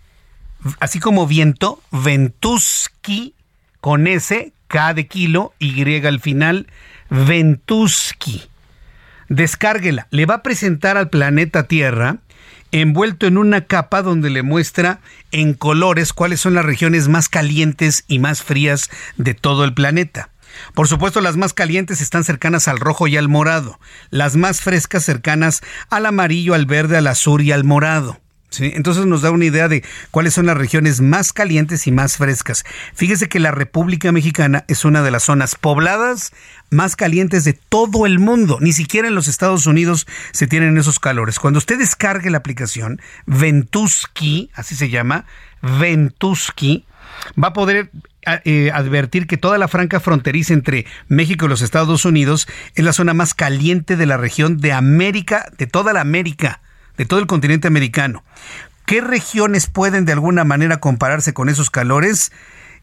Así como viento, Ventusky con S, K de kilo, Y al final, Ventusky. Descárguela. Le va a presentar al planeta Tierra envuelto en una capa donde le muestra en colores cuáles son las regiones más calientes y más frías de todo el planeta. Por supuesto, las más calientes están cercanas al rojo y al morado, las más frescas cercanas al amarillo, al verde, al azul y al morado. ¿Sí? Entonces nos da una idea de cuáles son las regiones más calientes y más frescas. Fíjese que la República Mexicana es una de las zonas pobladas más calientes de todo el mundo. Ni siquiera en los Estados Unidos se tienen esos calores. Cuando usted descargue la aplicación Ventusky, así se llama, Ventusky, va a poder eh, advertir que toda la franca fronteriza entre México y los Estados Unidos es la zona más caliente de la región de América, de toda la América, de todo el continente americano. ¿Qué regiones pueden de alguna manera compararse con esos calores?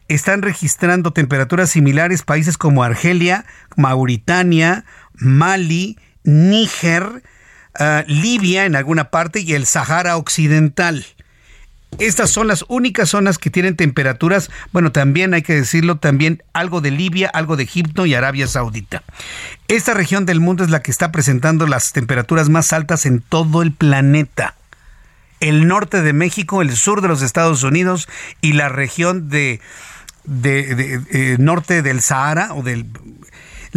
Están registrando temperaturas similares países como Argelia, Mauritania, Mali, Níger, eh, Libia en alguna parte y el Sahara Occidental. Estas son las únicas zonas que tienen temperaturas, bueno, también hay que decirlo, también algo de Libia, algo de Egipto y Arabia Saudita. Esta región del mundo es la que está presentando las temperaturas más altas en todo el planeta. El norte de México, el sur de los Estados Unidos y la región de, eh, norte del Sahara o del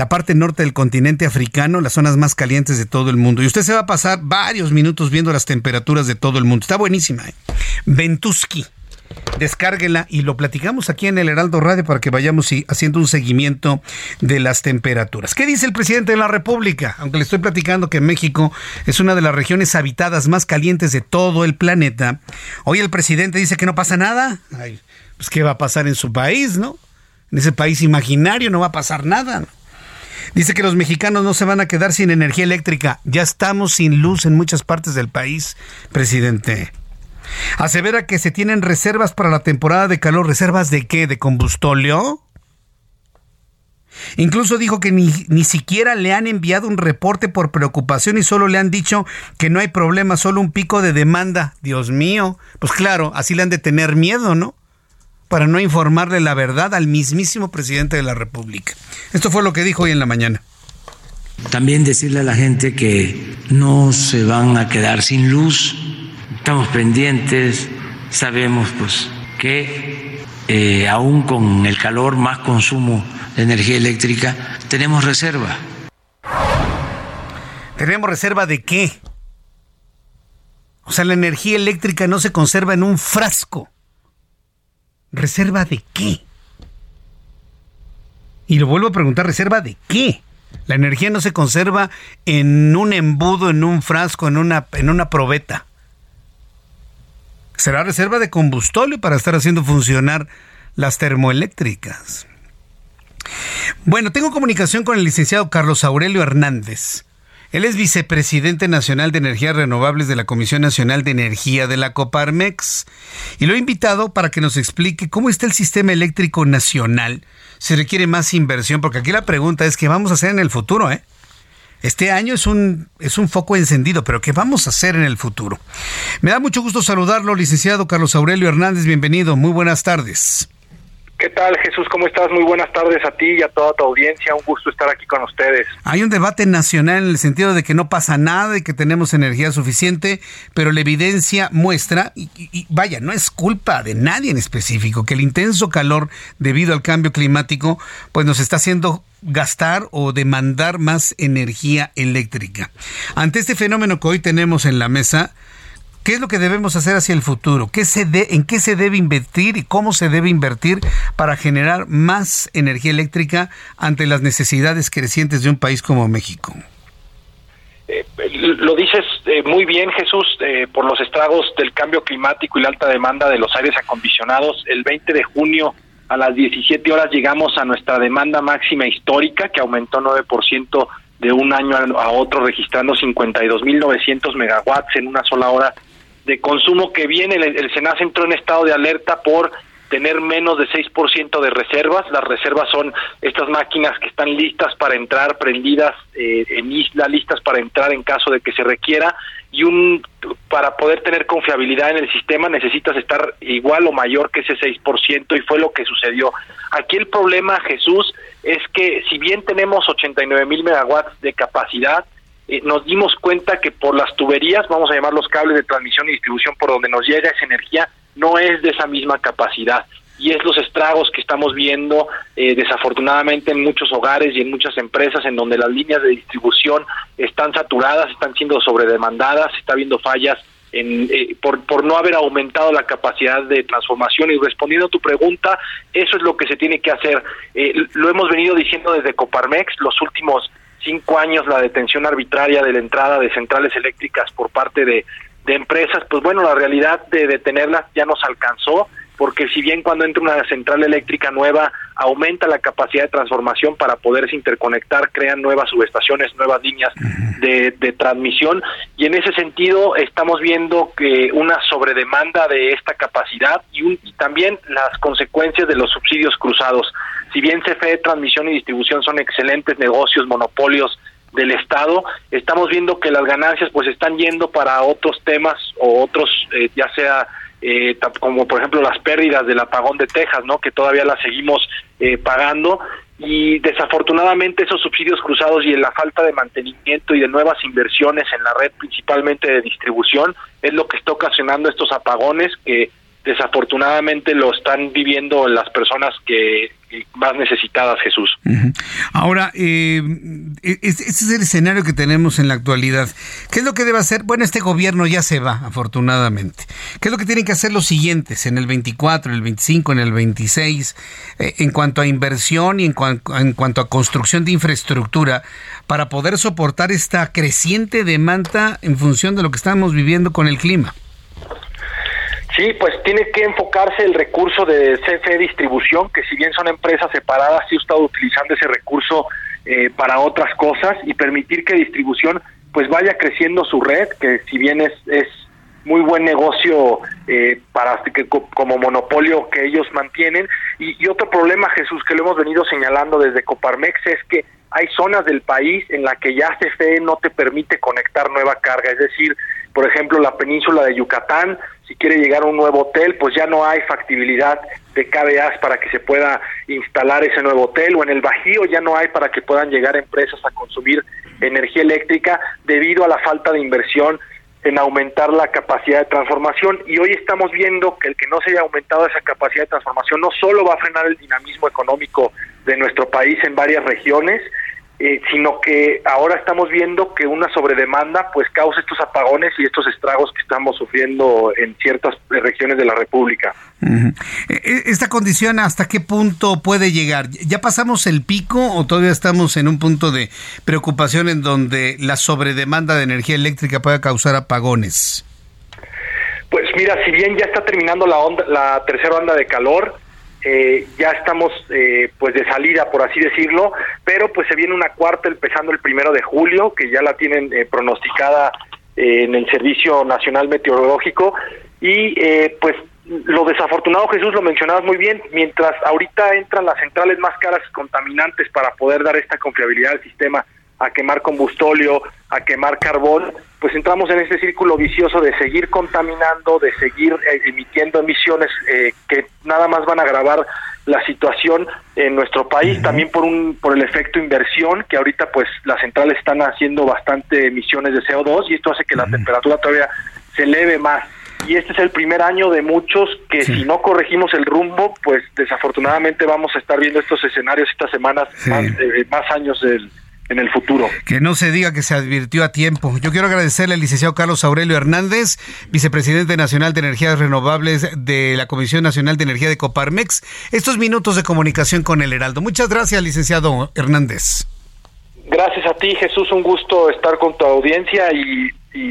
la parte norte del continente africano, las zonas más calientes de todo el mundo. Y usted se va a pasar varios minutos viendo las temperaturas de todo el mundo. Está buenísima. ¿eh? Ventusky. Descárguela y lo platicamos aquí en el Heraldo Radio para que vayamos haciendo un seguimiento de las temperaturas. ¿Qué dice el presidente de la República? Aunque le estoy platicando que México es una de las regiones habitadas más calientes de todo el planeta. Hoy el presidente dice que no pasa nada. Ay, pues qué va a pasar en su país, ¿no? En ese país imaginario no va a pasar nada. ¿no? Dice que los mexicanos no se van a quedar sin energía eléctrica. Ya estamos sin luz en muchas partes del país, presidente. Asevera que se tienen reservas para la temporada de calor. ¿Reservas de qué? ¿De combustóleo? Incluso dijo que ni, ni siquiera le han enviado un reporte por preocupación y solo le han dicho que no hay problema, solo un pico de demanda. Dios mío, pues claro, así le han de tener miedo, ¿no? Para no informarle la verdad al mismísimo presidente de la República. Esto fue lo que dijo hoy en la mañana. También decirle a la gente que no se van a quedar sin luz, estamos pendientes, sabemos pues que eh, aún con el calor, más consumo de energía eléctrica, tenemos reserva. ¿Tenemos reserva de qué? O sea, la energía eléctrica no se conserva en un frasco. ¿Reserva de qué? Y lo vuelvo a preguntar, ¿reserva de qué? La energía no se conserva en un embudo, en un frasco, en una, en una probeta. Será reserva de combustible para estar haciendo funcionar las termoeléctricas. Bueno, tengo comunicación con el licenciado Carlos Aurelio Hernández. Él es vicepresidente nacional de energías renovables de la Comisión Nacional de Energía de la Coparmex y lo he invitado para que nos explique cómo está el sistema eléctrico nacional. Se requiere más inversión, porque aquí la pregunta es qué vamos a hacer en el futuro, ¿eh? Este año es un, es un foco encendido, pero ¿qué vamos a hacer en el futuro? Me da mucho gusto saludarlo, licenciado Carlos Aurelio Hernández. Bienvenido, muy buenas tardes. ¿Qué tal, Jesús? ¿Cómo estás? Muy buenas tardes a ti y a toda tu audiencia. Un gusto estar aquí con ustedes. Hay un debate nacional en el sentido de que no pasa nada y que tenemos energía suficiente, pero la evidencia muestra, y, vaya, no es culpa de nadie en específico, que el intenso calor debido al cambio climático, pues nos está haciendo gastar o demandar más energía eléctrica. Ante este fenómeno que hoy tenemos en la mesa, ¿Qué es lo que debemos hacer hacia el futuro? ¿Qué se de, ¿En qué se debe invertir y cómo se debe invertir para generar más energía eléctrica ante las necesidades crecientes de un país como México? Eh, lo dices eh, muy bien, Jesús, eh, por los estragos del cambio climático y la alta demanda de los aires acondicionados. El 20 de junio a las 17 horas llegamos a nuestra demanda máxima histórica, que aumentó 9% de un año a otro, registrando 52.900 megawatts en una sola hora de consumo que viene, el, el SENAS entró en estado de alerta por tener menos de 6% de reservas. Las reservas son estas máquinas que están listas para entrar, prendidas eh, en isla, listas para entrar en caso de que se requiera. Y un para poder tener confiabilidad en el sistema necesitas estar igual o mayor que ese 6% y fue lo que sucedió. Aquí el problema, Jesús, es que si bien tenemos 89 mil megawatts de capacidad, eh, nos dimos cuenta que por las tuberías, vamos a llamar los cables de transmisión y distribución por donde nos llega esa energía, no es de esa misma capacidad y es los estragos que estamos viendo eh, desafortunadamente en muchos hogares y en muchas empresas en donde las líneas de distribución están saturadas, están siendo sobredemandadas, está habiendo fallas en, eh, por, por no haber aumentado la capacidad de transformación y respondiendo a tu pregunta, eso es lo que se tiene que hacer. Eh, lo hemos venido diciendo desde Coparmex los últimos cinco años, la detención arbitraria de la entrada de centrales eléctricas por parte de de empresas, pues bueno, la realidad de detenerlas ya nos alcanzó, porque si bien cuando entra una central eléctrica nueva aumenta la capacidad de transformación para poderse interconectar, crean nuevas subestaciones, nuevas líneas de, de transmisión y en ese sentido estamos viendo que una sobredemanda de esta capacidad y, un, y también las consecuencias de los subsidios cruzados. Si bien CFE Transmisión y Distribución son excelentes negocios, monopolios del Estado, estamos viendo que las ganancias pues están yendo para otros temas o otros, eh, ya sea eh, como por ejemplo las pérdidas del apagón de Texas, ¿no? Que todavía las seguimos eh, pagando y desafortunadamente esos subsidios cruzados y la falta de mantenimiento y de nuevas inversiones en la red principalmente de distribución es lo que está ocasionando estos apagones que desafortunadamente lo están viviendo las personas que más necesitadas, Jesús. Ahora, eh, este es el escenario que tenemos en la actualidad. ¿Qué es lo que debe hacer? Bueno, este gobierno ya se va, afortunadamente. ¿Qué es lo que tienen que hacer los siguientes en el 24, en el 25, en el 26, eh, en cuanto a inversión y en, en cuanto a construcción de infraestructura para poder soportar esta creciente demanda en función de lo que estamos viviendo con el clima? Sí, pues tiene que enfocarse el recurso de CFE Distribución, que si bien son empresas separadas, sí ha estado utilizando ese recurso eh, para otras cosas y permitir que distribución pues vaya creciendo su red, que si bien es, es muy buen negocio eh, para que como monopolio que ellos mantienen. Y, y otro problema Jesús que lo hemos venido señalando desde Coparmex es que hay zonas del país en la que ya CFE no te permite conectar nueva carga, es decir, por ejemplo, la península de Yucatán, si quiere llegar a un nuevo hotel, pues ya no hay factibilidad de KBAs para que se pueda instalar ese nuevo hotel, o en el Bajío ya no hay para que puedan llegar empresas a consumir energía eléctrica debido a la falta de inversión en aumentar la capacidad de transformación. Y hoy estamos viendo que el que no se haya aumentado esa capacidad de transformación no solo va a frenar el dinamismo económico de nuestro país en varias regiones, eh, sino que ahora estamos viendo que una sobredemanda pues causa estos apagones y estos estragos que estamos sufriendo en ciertas regiones de la República. E, e, ¿Esta condición hasta qué punto puede llegar? ¿Ya pasamos el pico o todavía estamos en un punto de preocupación en donde la sobredemanda de energía eléctrica puede causar apagones? Pues mira, si bien ya está terminando la, onda, la tercera onda de calor, eh, ya estamos eh, pues de salida por así decirlo pero pues se viene una cuarta empezando el primero de julio que ya la tienen eh, pronosticada en el servicio nacional meteorológico. Y pues lo desafortunado Jesús lo mencionabas muy bien mientras ahorita entran las centrales más caras y contaminantes para poder dar esta confiabilidad al sistema a quemar combustóleo, a quemar carbón, pues entramos en este círculo vicioso de seguir contaminando, de seguir eh, emitiendo emisiones eh, que nada más van a agravar la situación en nuestro país, también por un por el efecto inversión, que ahorita pues las centrales están haciendo bastante emisiones de CO2 y esto hace que la temperatura todavía se eleve más. Y este es el primer año de muchos que si no corregimos el rumbo, pues desafortunadamente vamos a estar viendo estos escenarios estas semanas, más, eh, más años del en el futuro. Que no se diga que se advirtió a tiempo. Yo quiero agradecerle al licenciado Carlos Aurelio Hernández, vicepresidente nacional de energías renovables de la Comisión Nacional de Energía de Coparmex, estos minutos de comunicación con el Heraldo. Muchas gracias, licenciado Hernández. Gracias a ti, Jesús. Un gusto estar con tu audiencia y,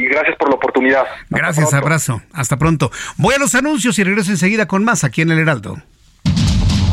gracias por la oportunidad. gracias, abrazo. Hasta pronto. Voy a los anuncios y regreso enseguida con más aquí en el Heraldo.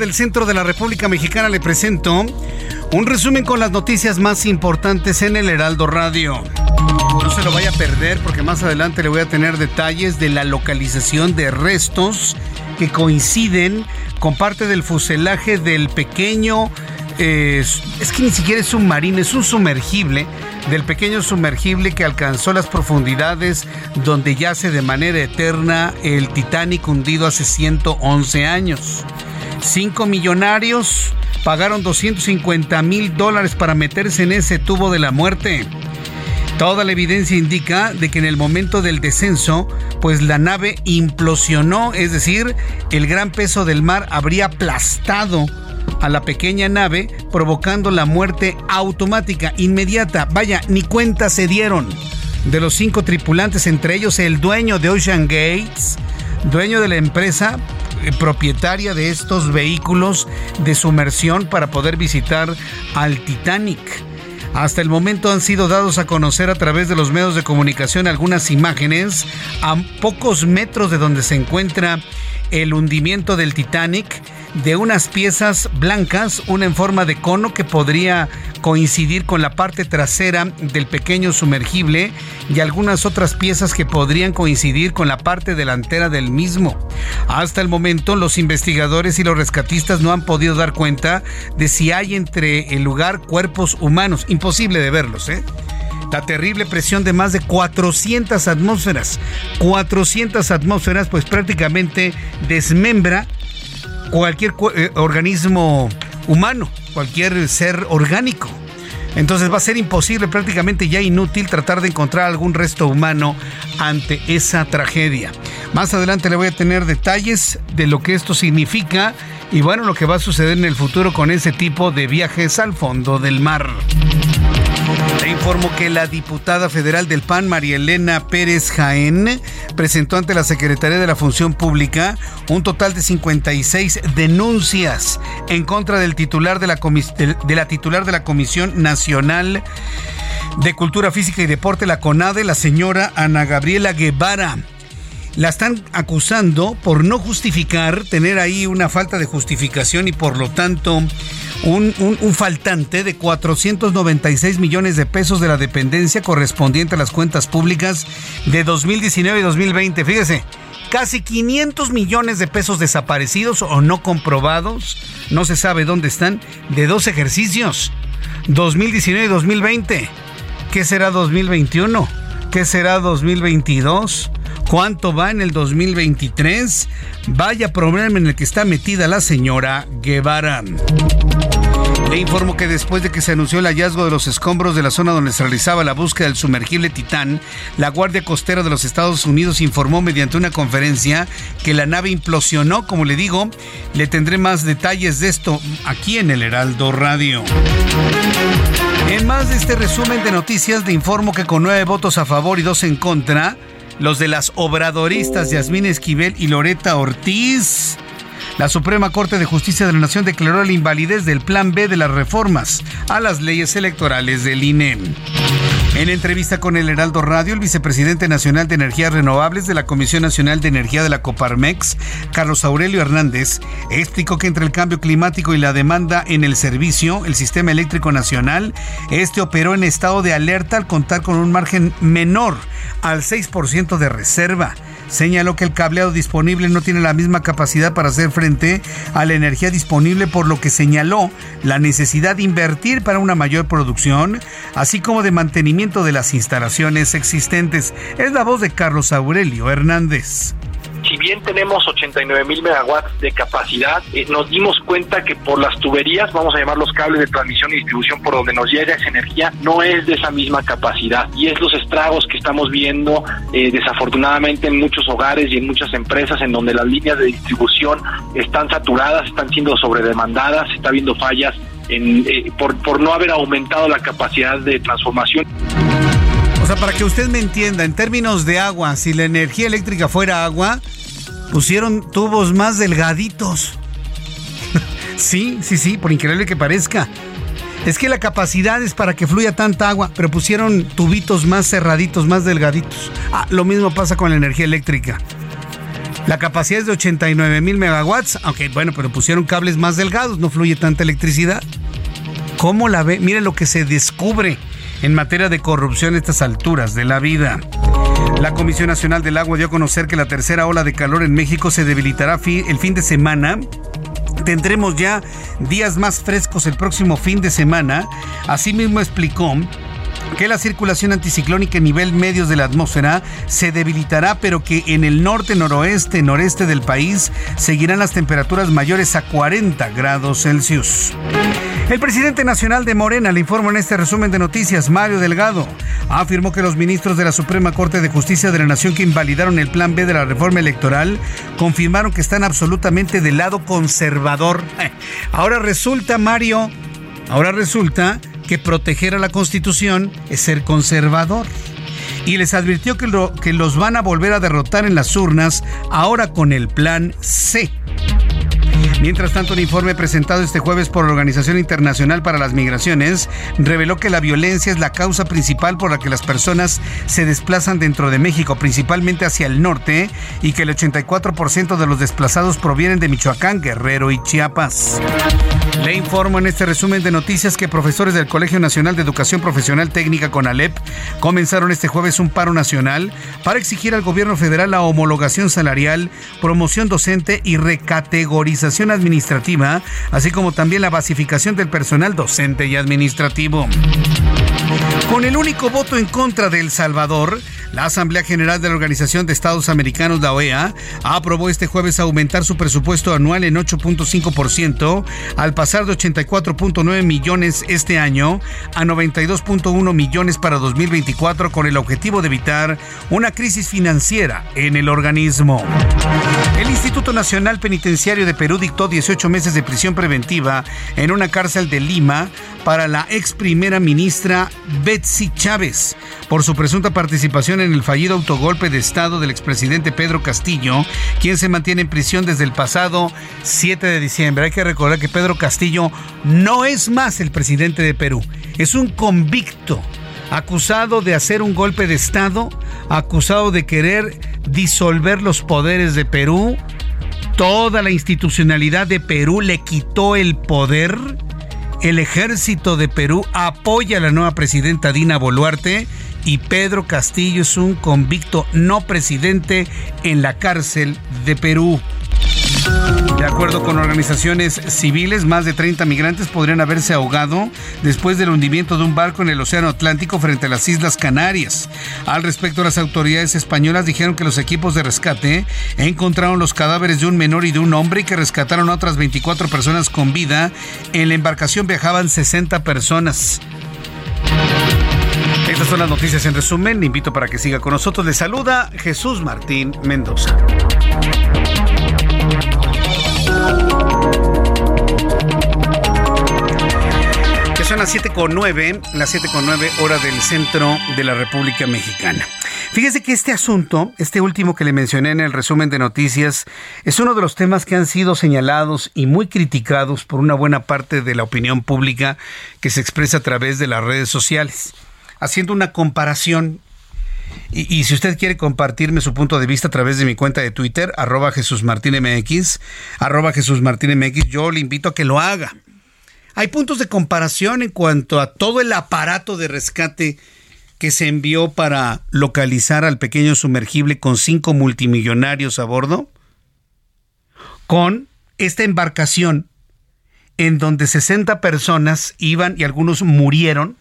Del centro de la República Mexicana, le presento un resumen con las noticias más importantes en el Heraldo Radio. No se lo vaya a perder porque más adelante le voy a tener detalles de la localización de restos que coinciden con parte del fuselaje del pequeño, es que ni siquiera es un marín, es un sumergible del pequeño sumergible que alcanzó las profundidades donde yace de manera eterna el Titanic hundido hace 111 años. Cinco millonarios pagaron 250 mil dólares para meterse en ese tubo de la muerte. Toda la evidencia indica de que en el momento del descenso, pues la nave implosionó, es decir, el gran peso del mar habría aplastado a la pequeña nave, provocando la muerte automática, inmediata. Vaya, ni cuenta se dieron. De los cinco tripulantes, entre ellos el dueño de Ocean Gates, dueño de la empresa propietaria de estos vehículos de sumersión para poder visitar al Titanic. Hasta el momento han sido dados a conocer a través de los medios de comunicación algunas imágenes a pocos metros de donde se encuentra el hundimiento del Titanic de unas piezas blancas, una en forma de cono que podría coincidir con la parte trasera del pequeño sumergible y algunas otras piezas que podrían coincidir con la parte delantera del mismo. Hasta el momento, los investigadores y los rescatistas no han podido dar cuenta de si hay entre el lugar cuerpos humanos. Imposible de verlos, ¿eh? La terrible presión de más de 400 atmósferas. 400 atmósferas, pues prácticamente desmembra cualquier eh, organismo humano, cualquier ser orgánico. Entonces va a ser imposible, prácticamente ya inútil, tratar de encontrar algún resto humano ante esa tragedia. Más adelante le voy a tener detalles de lo que esto significa y bueno, lo que va a suceder en el futuro con ese tipo de viajes al fondo del mar. Le informo que la diputada federal del PAN, María Elena Pérez Jaén, presentó ante la Secretaría de la Función Pública un total de 56 denuncias en contra del titular de la, de la titular de la Comisión Nacional de Cultura Física y Deporte, la CONADE, la señora Ana Gabriela Guevara. La están acusando por no justificar, tener ahí una falta de justificación y por lo tanto un, faltante de 496 millones de pesos de la dependencia correspondiente a las cuentas públicas de 2019 y 2020. Fíjese, casi 500 millones de pesos desaparecidos o no comprobados, no se sabe dónde están, de dos ejercicios, 2019 y 2020. ¿Qué será 2021? ¿Qué será 2022? ¿Cuánto va en el 2023? Vaya problema en el que está metida la señora Guevara. Le informo que después de que se anunció el hallazgo de los escombros de la zona donde se realizaba la búsqueda del sumergible Titán, la Guardia Costera de los Estados Unidos informó mediante una conferencia que la nave implosionó. Como le digo, le tendré más detalles de esto aquí en el Heraldo Radio. En más de este resumen de noticias, le informo que con nueve votos a favor y dos en contra, los de las obradoristas Yasmín Esquivel y Loreta Ortiz. La Suprema Corte de Justicia de la Nación declaró la invalidez del Plan B de las reformas a las leyes electorales del INE. En entrevista con el Heraldo Radio, el vicepresidente nacional de Energías Renovables de la Comisión Nacional de Energía de la Coparmex, Carlos Aurelio Hernández, explicó que entre el cambio climático y la demanda en el servicio, el sistema eléctrico nacional, este operó en estado de alerta al contar con un margen menor al 6% de reserva. Señaló que el cableado disponible no tiene la misma capacidad para hacer frente a la energía disponible, por lo que señaló la necesidad de invertir para una mayor producción, así como de mantenimiento de las instalaciones existentes. Es la voz de Carlos Aurelio Hernández si bien tenemos 89 mil megawatts de capacidad, eh, nos dimos cuenta que por las tuberías, vamos a llamar los cables de transmisión y distribución por donde nos llega esa energía, no es de esa misma capacidad. Y es los estragos que estamos viendo eh, desafortunadamente en muchos hogares y en muchas empresas en donde las líneas de distribución están saturadas, están siendo sobredemandadas, se está viendo fallas eh, por, por no haber aumentado la capacidad de transformación. O sea, para que usted me entienda, en términos de agua, si la energía eléctrica fuera agua, pusieron tubos más delgaditos. sí, sí, sí, por increíble que parezca. Es que la capacidad es para que fluya tanta agua, pero pusieron tubitos más cerraditos, más delgaditos. Ah, lo mismo pasa con la energía eléctrica. La capacidad es de 89 mil megawatts, aunque bueno, pero pusieron cables más delgados, no fluye tanta electricidad. ¿Cómo la ve? Mire lo que se descubre en materia de corrupción a estas alturas de la vida. La Comisión Nacional del Agua dio a conocer que la tercera ola de calor en México se debilitará el fin de semana tendremos ya días más frescos el próximo fin de semana. Asimismo explicó que la circulación anticiclónica en nivel medios de la atmósfera se debilitará, pero que en el norte, noroeste, noreste del país seguirán las temperaturas mayores a 40 grados Celsius. El presidente nacional de Morena, le informo en este resumen de noticias, Mario Delgado, afirmó que los ministros de la Suprema Corte de Justicia de la Nación que invalidaron el plan B de la reforma electoral confirmaron que están absolutamente del lado conservador. Ahora resulta, Mario, ahora resulta que proteger a la Constitución es ser conservador. Y les advirtió que, que los van a volver a derrotar en las urnas ahora con el plan C. Mientras tanto, un informe presentado este jueves por la Organización Internacional para las Migraciones reveló que la violencia es la causa principal por la que las personas se desplazan dentro de México, principalmente hacia el norte, y que el 84% de los desplazados provienen de Michoacán, Guerrero y Chiapas. Le informo en este resumen de noticias que profesores del Colegio Nacional de Educación Profesional Técnica CONALEP comenzaron este jueves un paro nacional para exigir al gobierno federal la homologación salarial, promoción docente y recategorización administrativa, así como también la basificación del personal docente y administrativo. Con el único voto en contra de El Salvador, la Asamblea General de la Organización de Estados Americanos, la OEA, aprobó este jueves aumentar su presupuesto anual en 8.5% al pasar de 84.9 millones este año a 92.1 millones para 2024 con el objetivo de evitar una crisis financiera en el organismo. El Instituto Nacional Penitenciario de Perú dictó 18 meses de prisión preventiva en una cárcel de Lima para la ex primera ministra Betsy Chávez por su presunta participación en el fallido autogolpe de Estado del expresidente Pedro Castillo, quien se mantiene en prisión desde el pasado 7 de diciembre. Hay que recordar que Pedro Castillo no es más el presidente de Perú, es un convicto acusado de hacer un golpe de Estado, acusado de querer disolver los poderes de Perú. Toda la institucionalidad de Perú le quitó el poder. El ejército de Perú apoya a la nueva presidenta Dina Boluarte y Pedro Castillo es un convicto no presidente en la cárcel de Perú. De acuerdo con organizaciones civiles, más de 30 migrantes podrían haberse ahogado después del hundimiento de un barco en el Océano Atlántico frente a las Islas Canarias. Al respecto, las autoridades españolas dijeron que los equipos de rescate encontraron los cadáveres de un menor y de un hombre y que rescataron a otras 24 personas con vida. En la embarcación viajaban 60 personas. Estas son las noticias en resumen. Le invito para que siga con nosotros. Le saluda Jesús Martín Mendoza. Son las 7.9, las 7.9 hora del centro de la República Mexicana. Fíjese que este asunto, este último que le mencioné en el resumen de noticias, es uno de los temas que han sido señalados y muy criticados por una buena parte de la opinión pública que se expresa a través de las redes sociales, haciendo una comparación y, si usted quiere compartirme su punto de vista a través de mi cuenta de Twitter, arroba Jesús MX, arroba Jesús MX, yo le invito a que lo haga. Hay puntos de comparación en cuanto a todo el aparato de rescate que se envió para localizar al pequeño sumergible con cinco multimillonarios a bordo, con esta embarcación en donde 60 personas iban y algunos murieron,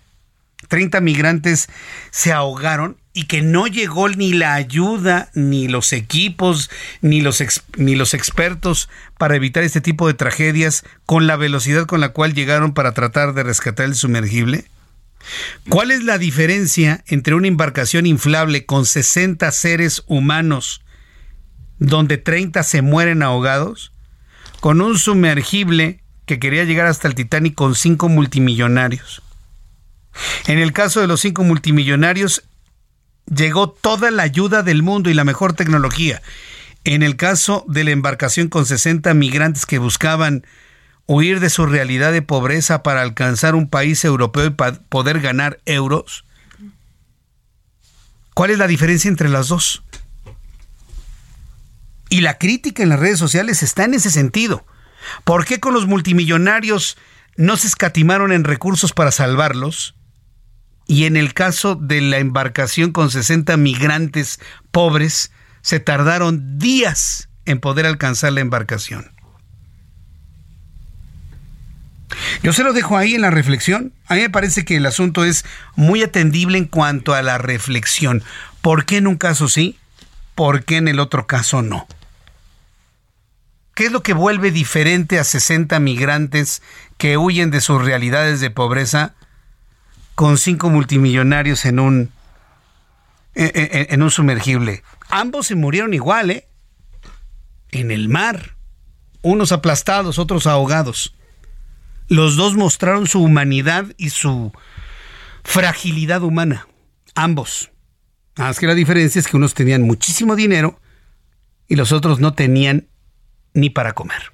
30 migrantes se ahogaron y que no llegó ni la ayuda, ni los equipos, ni los, ni los expertos para evitar este tipo de tragedias con la velocidad con la cual llegaron para tratar de rescatar el sumergible? ¿Cuál es la diferencia entre una embarcación inflable con 60 seres humanos donde 30 se mueren ahogados con un sumergible que quería llegar hasta el Titanic con cinco multimillonarios? En el caso de los cinco multimillonarios, llegó toda la ayuda del mundo y la mejor tecnología. En el caso de la embarcación con 60 migrantes que buscaban huir de su realidad de pobreza para alcanzar un país europeo y poder ganar euros, ¿cuál es la diferencia entre las dos? Y la crítica en las redes sociales está en ese sentido. ¿Por qué con los multimillonarios no se escatimaron en recursos para salvarlos? Y en el caso de la embarcación con 60 migrantes pobres, se tardaron días en poder alcanzar la embarcación. Yo se lo dejo ahí en la reflexión. A mí me parece que el asunto es muy atendible en cuanto a la reflexión. ¿Por qué en un caso sí? ¿Por qué en el otro caso no? ¿Qué es lo que vuelve diferente a 60 migrantes que huyen de sus realidades de pobreza con cinco multimillonarios en un, en, un sumergible. Ambos se murieron igual, ¿eh? En el mar. Unos aplastados, otros ahogados. Los dos mostraron su humanidad y su fragilidad humana. Ambos. Nada más que la diferencia es que unos tenían muchísimo dinero y los otros no tenían ni para comer.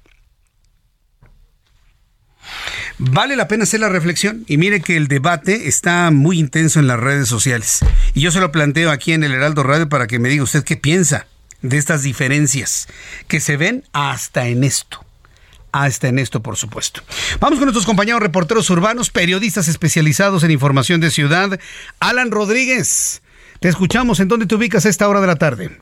Vale la pena hacer la reflexión y mire que el debate está muy intenso en las redes sociales. Y yo se lo planteo aquí en el Heraldo Radio para que me diga usted qué piensa de estas diferencias que se ven hasta en esto hasta en esto, por supuesto. Vamos con nuestros compañeros reporteros urbanos, periodistas especializados en información de ciudad. Alan Rodríguez, te escuchamos. ¿En dónde te ubicas a esta hora de la tarde?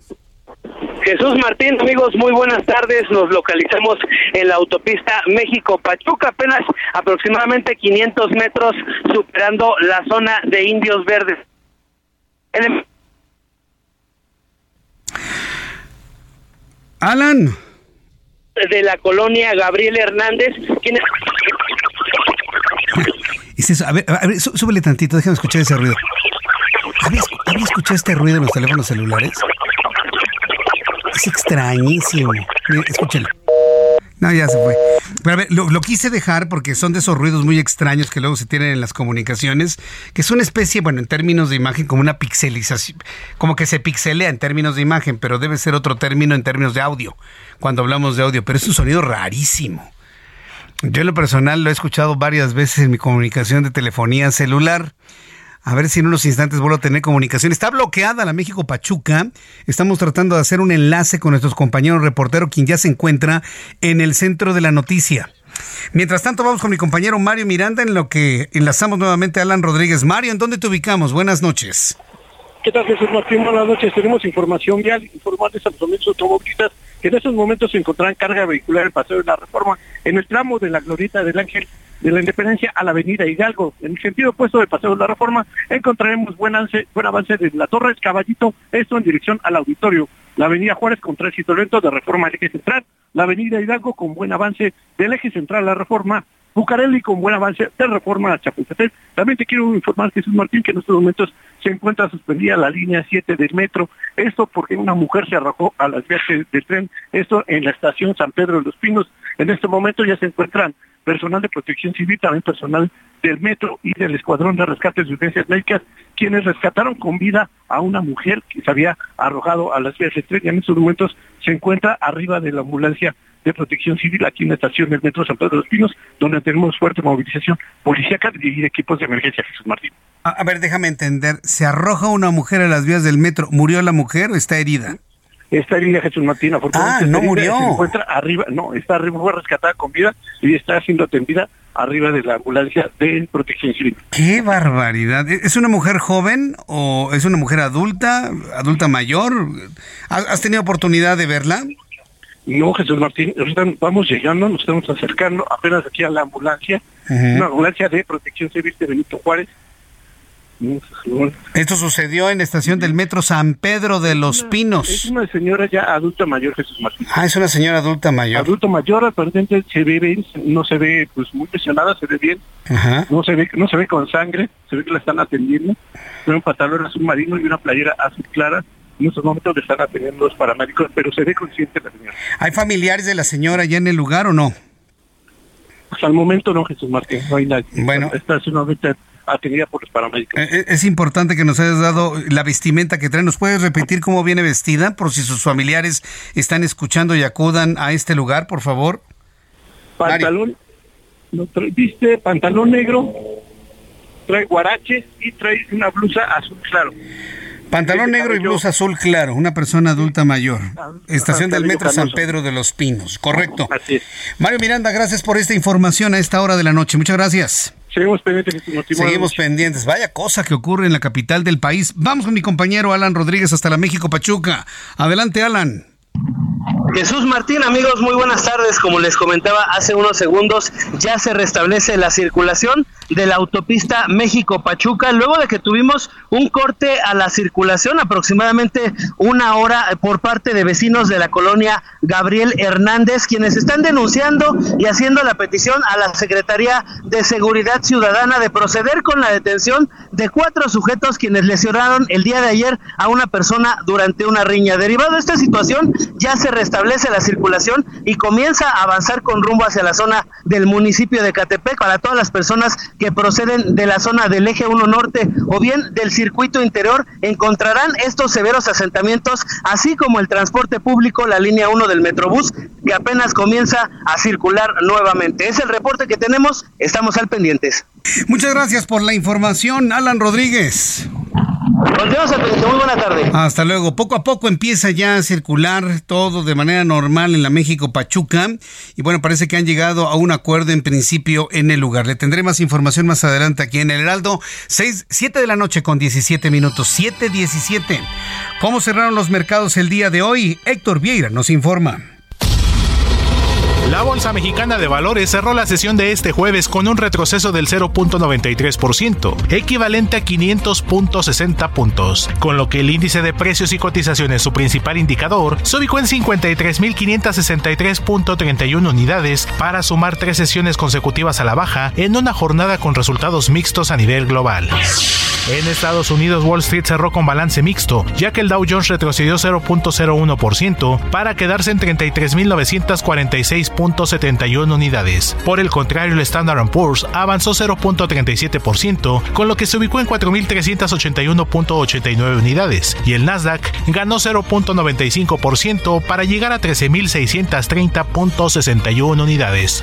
Jesús Martín, amigos, muy buenas tardes. Nos localizamos en la autopista México-Pachuca, apenas aproximadamente 500 metros superando la zona de Indios Verdes. Alan. De la colonia Gabriel Hernández, ¿quién es? A ver, a ver, súbele tantito, déjame escuchar ese ruido. ¿Había escuchado este ruido en los teléfonos celulares? Es extrañísimo. Escúchelo. No, ya se fue. Pero a ver, lo, quise dejar porque son de esos ruidos muy extraños que luego se tienen en las comunicaciones, que es una especie, bueno, en términos de imagen, como una pixelización, como que se pixelea en términos de imagen, pero debe ser otro término en términos de audio, cuando hablamos de audio, pero es un sonido rarísimo. Yo en lo personal lo he escuchado varias veces en mi comunicación de telefonía celular a ver si en unos instantes vuelvo a tener comunicación. Está bloqueada la México Pachuca. Estamos tratando de hacer un enlace con nuestros compañeros reporteros, quien ya se encuentra en el centro de la noticia. Mientras tanto, vamos con mi compañero Mario Miranda, en lo que enlazamos nuevamente a Alan Rodríguez. Mario, ¿en dónde te ubicamos? Buenas noches. ¿Qué tal, Jesús Martín? Buenas noches. Tenemos información vial, informantes a los automovilistas que en estos momentos se encontrarán carga vehicular en el Paseo de la Reforma en el tramo de la Glorita del Ángel de la Independencia a la Avenida Hidalgo. En el sentido opuesto del Paseo de la Reforma encontraremos buen avance, buen avance de la Torre Caballito, esto en dirección al auditorio. La Avenida Juárez con tránsito lento de Reforma al eje central. La Avenida Hidalgo con buen avance del eje central a la Reforma. Bucareli con buen avance de Reforma a Chapultepec. También te quiero informar, Jesús Martín, que en estos momentos se encuentra suspendida la línea 7 del metro. Esto porque una mujer se arrojó a las vías del tren. Esto en la estación San Pedro de los Pinos. En este momento ya se encuentran personal de protección civil, también personal del metro y del escuadrón de rescates de urgencias médicas, quienes rescataron con vida a una mujer que se había arrojado a las vías de tren y en estos momentos se encuentra arriba de la ambulancia de protección civil aquí en la estación del metro San Pedro de los Pinos, donde tenemos fuerte movilización policíaca y equipos de emergencia, Jesús Martín. A, ver, déjame entender, ¿se arroja una mujer a las vías del metro? ¿Murió la mujer o está herida? Esta línea Jesús Martín, afortunadamente. Ah, no murió. Se encuentra arriba, no, está arriba, fue rescatada con vida y está siendo atendida arriba de la ambulancia de protección civil. ¡Qué barbaridad! ¿Es una mujer joven o es una mujer adulta, adulta mayor? ¿Has tenido oportunidad de verla? No, Jesús Martín, vamos llegando, nos estamos acercando apenas aquí a la ambulancia, una ambulancia de protección civil de Benito Juárez, esto sucedió en la estación del metro San Pedro de los Pinos. Es una señora ya adulta mayor, Jesús Martín. Ah, es una señora adulta mayor. Adulto mayor, aparentemente se ve bien, no se ve pues muy lesionada, se ve bien. No se ve no se ve con sangre, se ve que la están atendiendo. Tiene un pantalón azul marino y una playera azul clara. En estos momentos le están atendiendo los paramédicos, pero se ve consciente la señora. ¿Hay familiares de la señora ya en el lugar o no? Hasta el momento no, Jesús Martín, no hay nadie. Bueno. Está sumamente atendida por los paramédicos. Eh, eh, es importante que nos hayas dado la vestimenta que trae. ¿Nos puedes repetir cómo viene vestida por si sus familiares están escuchando y acudan a este lugar, por favor? Pantalón, no, viste pantalón negro, trae guaraches y trae una blusa azul claro. Pantalón negro y blusa azul claro, una persona adulta mayor. Ah, Estación del Metro San Pedro de los Pinos, correcto. Mario Miranda, gracias por esta información a esta hora de la noche. Muchas gracias. Seguimos pendientes. Seguimos pendientes. Vaya cosa que ocurre en la capital del país. Vamos con mi compañero Alan Rodríguez hasta la México Pachuca. Adelante, Alan. Jesús Martín, amigos, muy buenas tardes. Como les comentaba hace unos segundos, ya se restablece la circulación de la autopista México-Pachuca, luego de que tuvimos un corte a la circulación, aproximadamente una hora por parte de vecinos de la colonia Gabriel Hernández, quienes están denunciando y haciendo la petición a la Secretaría de Seguridad Ciudadana de proceder con la detención de cuatro sujetos quienes lesionaron el día de ayer a una persona durante una riña. Derivado de esta situación, ya se restablece la circulación y comienza a avanzar con rumbo hacia la zona del municipio de Catepec para todas las personas que proceden de la zona del eje 1 norte o bien del circuito interior encontrarán estos severos asentamientos así como el transporte público, la línea 1 del Metrobús que apenas comienza a circular nuevamente. Es el reporte que tenemos, estamos al pendientes. Muchas gracias por la información, Alan Rodríguez. muy buena tarde. Hasta luego. Poco a poco empieza ya a circular todo de manera normal en la México Pachuca y bueno, parece que han llegado a un acuerdo en principio en el lugar. Le tendré más información más adelante aquí en el Heraldo. 6, 7 de la noche con 17 minutos, 7.17. ¿Cómo cerraron los mercados el día de hoy? Héctor Vieira nos informa. La Bolsa Mexicana de Valores cerró la sesión de este jueves con un retroceso del 0.93%, equivalente a 500.60 puntos, con lo que el índice de precios y cotizaciones, su principal indicador, se ubicó en 53.563.31 unidades para sumar tres sesiones consecutivas a la baja en una jornada con resultados mixtos a nivel global. En Estados Unidos, Wall Street cerró con balance mixto, ya que el Dow Jones retrocedió 0.01% para quedarse en 33.946.71 unidades. Por el contrario, el Standard Poor's avanzó 0.37%, con lo que se ubicó en 4.381.89 unidades, y el Nasdaq ganó 0.95% para llegar a 13.630.61 unidades.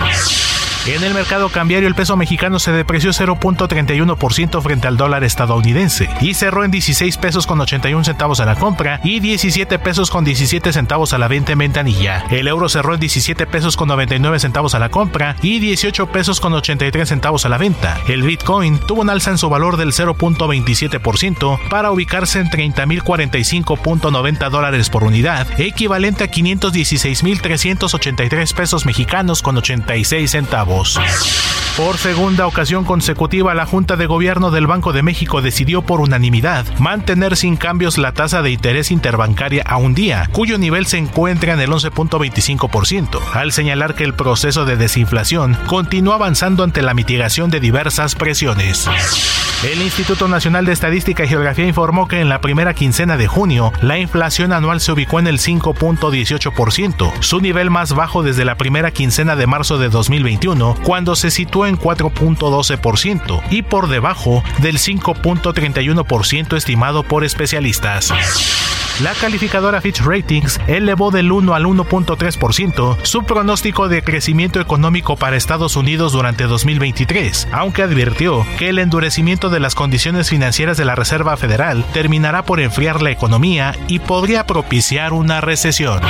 En el mercado cambiario el peso mexicano se depreció 0.31% frente al dólar estadounidense y cerró en 16 pesos con 81 centavos a la compra y 17 pesos con 17 centavos a la venta en ventanilla. El euro cerró en 17 pesos con 99 centavos a la compra y 18 pesos con 83 centavos a la venta. El Bitcoin tuvo un alza en su valor del 0.27% para ubicarse en 30.045.90 dólares por unidad, equivalente a 516.383 pesos mexicanos con 86 centavos. Por segunda ocasión consecutiva, la Junta de Gobierno del Banco de México decidió por unanimidad mantener sin cambios la tasa de interés interbancaria a un día, cuyo nivel se encuentra en el 11.25%, al señalar que el proceso de desinflación continúa avanzando ante la mitigación de diversas presiones. El Instituto Nacional de Estadística y Geografía informó que en la primera quincena de junio, la inflación anual se ubicó en el 5.18%, su nivel más bajo desde la primera quincena de marzo de 2021 cuando se situó en 4.12% y por debajo del 5.31% estimado por especialistas. La calificadora Fitch Ratings elevó del 1 al 1.3% su pronóstico de crecimiento económico para Estados Unidos durante 2023, aunque advirtió que el endurecimiento de las condiciones financieras de la Reserva Federal terminará por enfriar la economía y podría propiciar una recesión.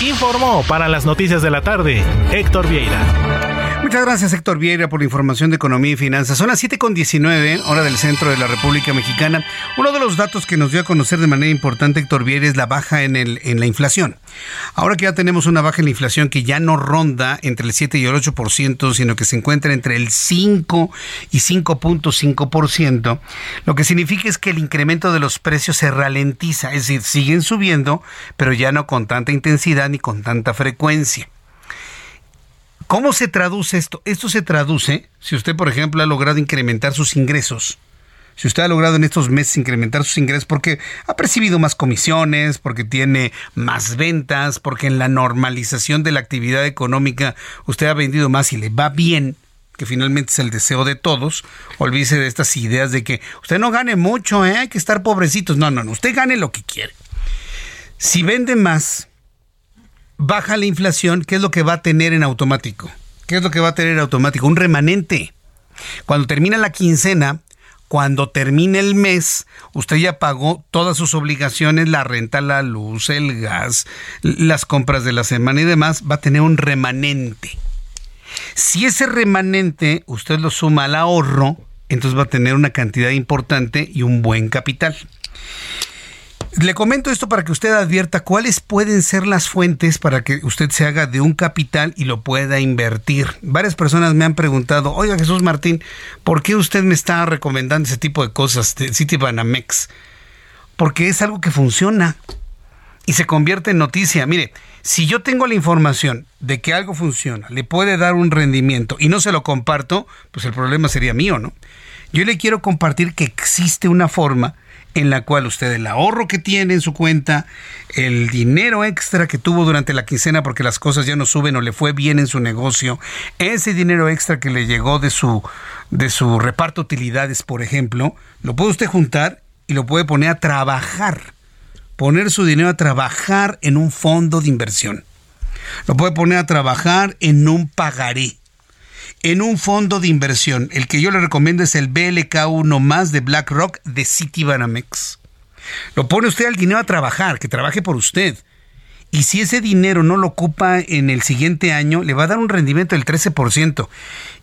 Informó para las noticias de la tarde Héctor Vieira. Muchas gracias, Héctor Vieira, por la información de economía y finanzas. Son las 7.19, hora del centro de la República Mexicana. Uno de los datos que nos dio a conocer de manera importante Héctor Vieira es la baja en, el, en la inflación. Ahora que ya tenemos una baja en la inflación que ya no ronda entre el 7 y el 8%, sino que se encuentra entre el 5 y 5.5%, lo que significa es que el incremento de los precios se ralentiza, es decir, siguen subiendo, pero ya no con tanta intensidad ni con tanta frecuencia. ¿Cómo se traduce esto? Esto se traduce si usted, por ejemplo, ha logrado incrementar sus ingresos. Si usted ha logrado en estos meses incrementar sus ingresos porque ha percibido más comisiones, porque tiene más ventas, porque en la normalización de la actividad económica usted ha vendido más y le va bien, que finalmente es el deseo de todos, olvídese de estas ideas de que usted no gane mucho, ¿eh? hay que estar pobrecitos. No, no, no, usted gane lo que quiere. Si vende más, baja la inflación, ¿qué es lo que va a tener en automático? ¿Qué es lo que va a tener en automático? Un remanente. Cuando termina la quincena, cuando termine el mes, usted ya pagó todas sus obligaciones, la renta, la luz, el gas, las compras de la semana y demás, va a tener un remanente. Si ese remanente usted lo suma al ahorro, entonces va a tener una cantidad importante y un buen capital. Le comento esto para que usted advierta cuáles pueden ser las fuentes para que usted se haga de un capital y lo pueda invertir. Varias personas me han preguntado, oiga Jesús Martín, ¿por qué usted me está recomendando ese tipo de cosas de Citibanamex? Porque es algo que funciona y se convierte en noticia. Mire, si yo tengo la información de que algo funciona, le puede dar un rendimiento y no se lo comparto, pues el problema sería mío, ¿no? Yo le quiero compartir que existe una forma en la cual usted el ahorro que tiene en su cuenta, el dinero extra que tuvo durante la quincena porque las cosas ya no suben o le fue bien en su negocio, ese dinero extra que le llegó de su de su reparto de utilidades, por ejemplo, lo puede usted juntar y lo puede poner a trabajar. Poner su dinero a trabajar en un fondo de inversión. Lo puede poner a trabajar en un pagaré en un fondo de inversión. El que yo le recomiendo es el BLK1 más de BlackRock de Citibanamex. Lo pone usted al dinero a trabajar, que trabaje por usted. Y si ese dinero no lo ocupa en el siguiente año, le va a dar un rendimiento del 13%.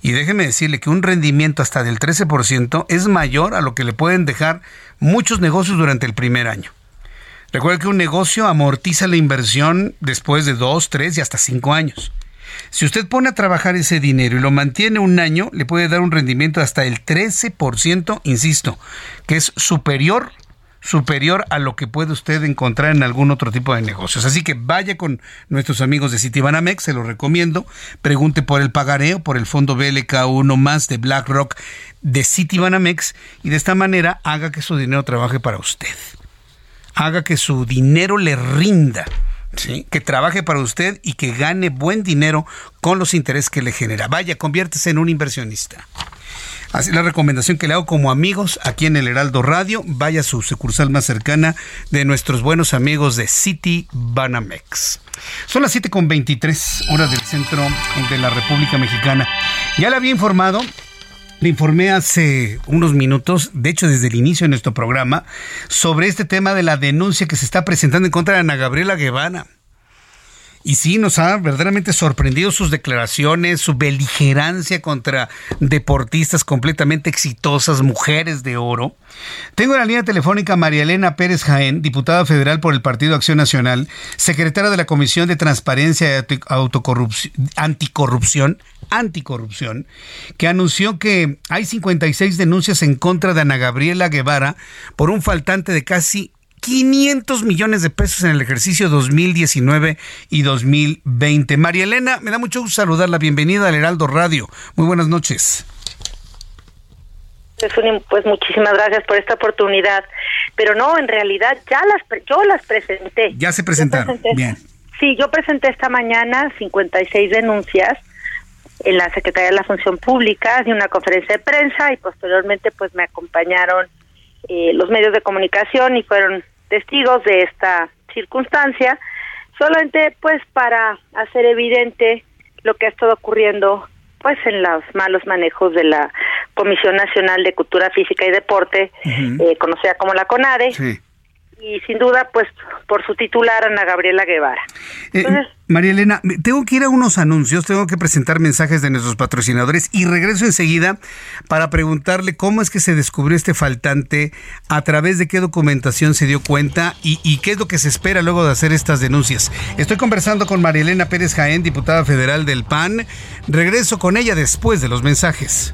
Y déjeme decirle que un rendimiento hasta del 13% es mayor a lo que le pueden dejar muchos negocios durante el primer año. Recuerde que un negocio amortiza la inversión después de 2, 3 y hasta 5 años. Si usted pone a trabajar ese dinero y lo mantiene un año, le puede dar un rendimiento hasta el 13%, insisto, que es superior superior a lo que puede usted encontrar en algún otro tipo de negocios. Así que vaya con nuestros amigos de Citibanamex, se lo recomiendo. Pregunte por el pagareo, por el fondo BLK1 más de BlackRock de Citibanamex y de esta manera haga que su dinero trabaje para usted. Haga que su dinero le rinda que trabaje para usted y que gane buen dinero con los intereses que le genera. Vaya, conviértese en un inversionista. Así la recomendación que le hago como amigos aquí en el Heraldo Radio, vaya a su sucursal más cercana de nuestros buenos amigos de City Banamex. Son las 7.23 horas del centro de la República Mexicana. Ya le había informado informé hace unos minutos, de hecho desde el inicio de nuestro programa, sobre este tema de la denuncia que se está presentando en contra de Ana Gabriela Guevara. Y sí, nos ha verdaderamente sorprendido sus declaraciones, su beligerancia contra deportistas completamente exitosas, mujeres de oro. Tengo en la línea telefónica María Elena Pérez Jaén, diputada federal por el Partido Acción Nacional, secretaria de la Comisión de Transparencia y Anticorrupción, Anticorrupción, que anunció que hay 56 denuncias en contra de Ana Gabriela Guevara por un faltante de casi 500 millones de pesos en el ejercicio 2019 y 2020. María Elena, me da mucho gusto saludarla. Bienvenida al Heraldo Radio. Muy buenas noches. Pues muchísimas gracias por esta oportunidad. Pero no, en realidad ya las yo las presenté. Ya se presentaron. Bien. Sí, yo presenté esta mañana 56 denuncias en la Secretaría de la Función Pública de una conferencia de prensa y posteriormente pues me acompañaron eh, los medios de comunicación y fueron testigos de esta circunstancia, solamente pues para hacer evidente lo que ha estado ocurriendo pues en los malos manejos de la Comisión Nacional de Cultura Física y Deporte, eh, conocida como la CONADE, y sin duda, pues por su titular, Ana Gabriela Guevara. Eh, María Elena, tengo que ir a unos anuncios, tengo que presentar mensajes de nuestros patrocinadores y regreso enseguida para preguntarle cómo es que se descubrió este faltante, a través de qué documentación se dio cuenta y, y qué es lo que se espera luego de hacer estas denuncias. Estoy conversando con María Elena Pérez Jaén, diputada federal del PAN. Regreso con ella después de los mensajes.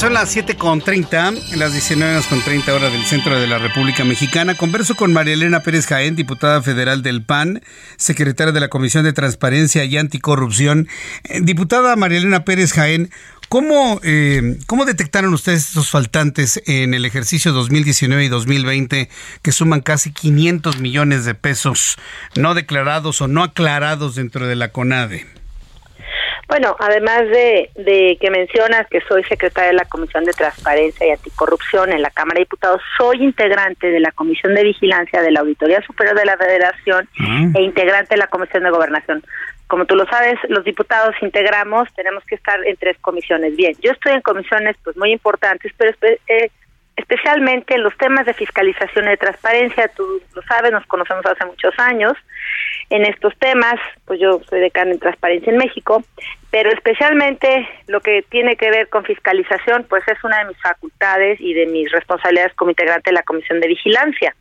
Son las 7.30, las 19.30 horas del centro de la República Mexicana. Converso con María Elena Pérez Jaén, diputada federal del PAN, secretaria de la Comisión de Transparencia y Anticorrupción. Eh, diputada María Elena Pérez Jaén, ¿cómo, eh, ¿cómo detectaron ustedes estos faltantes en el ejercicio 2019 y 2020 que suman casi 500 millones de pesos no declarados o no aclarados dentro de la CONADE? Bueno, además de, de que mencionas que soy secretaria de la Comisión de Transparencia y Anticorrupción en la Cámara de Diputados, soy integrante de la Comisión de Vigilancia de la Auditoría Superior de la Federación Mm. e integrante de la Comisión de Gobernación. Como tú lo sabes, los diputados integramos, tenemos que estar en tres comisiones. Bien, yo estoy en comisiones pues muy importantes, pero eh, especialmente en los temas de fiscalización y de transparencia, tú lo sabes, nos conocemos hace muchos años. En estos temas, pues yo soy decana en Transparencia en México, pero especialmente lo que tiene que ver con fiscalización, pues es una de mis facultades y de mis responsabilidades como integrante de la Comisión de Vigilancia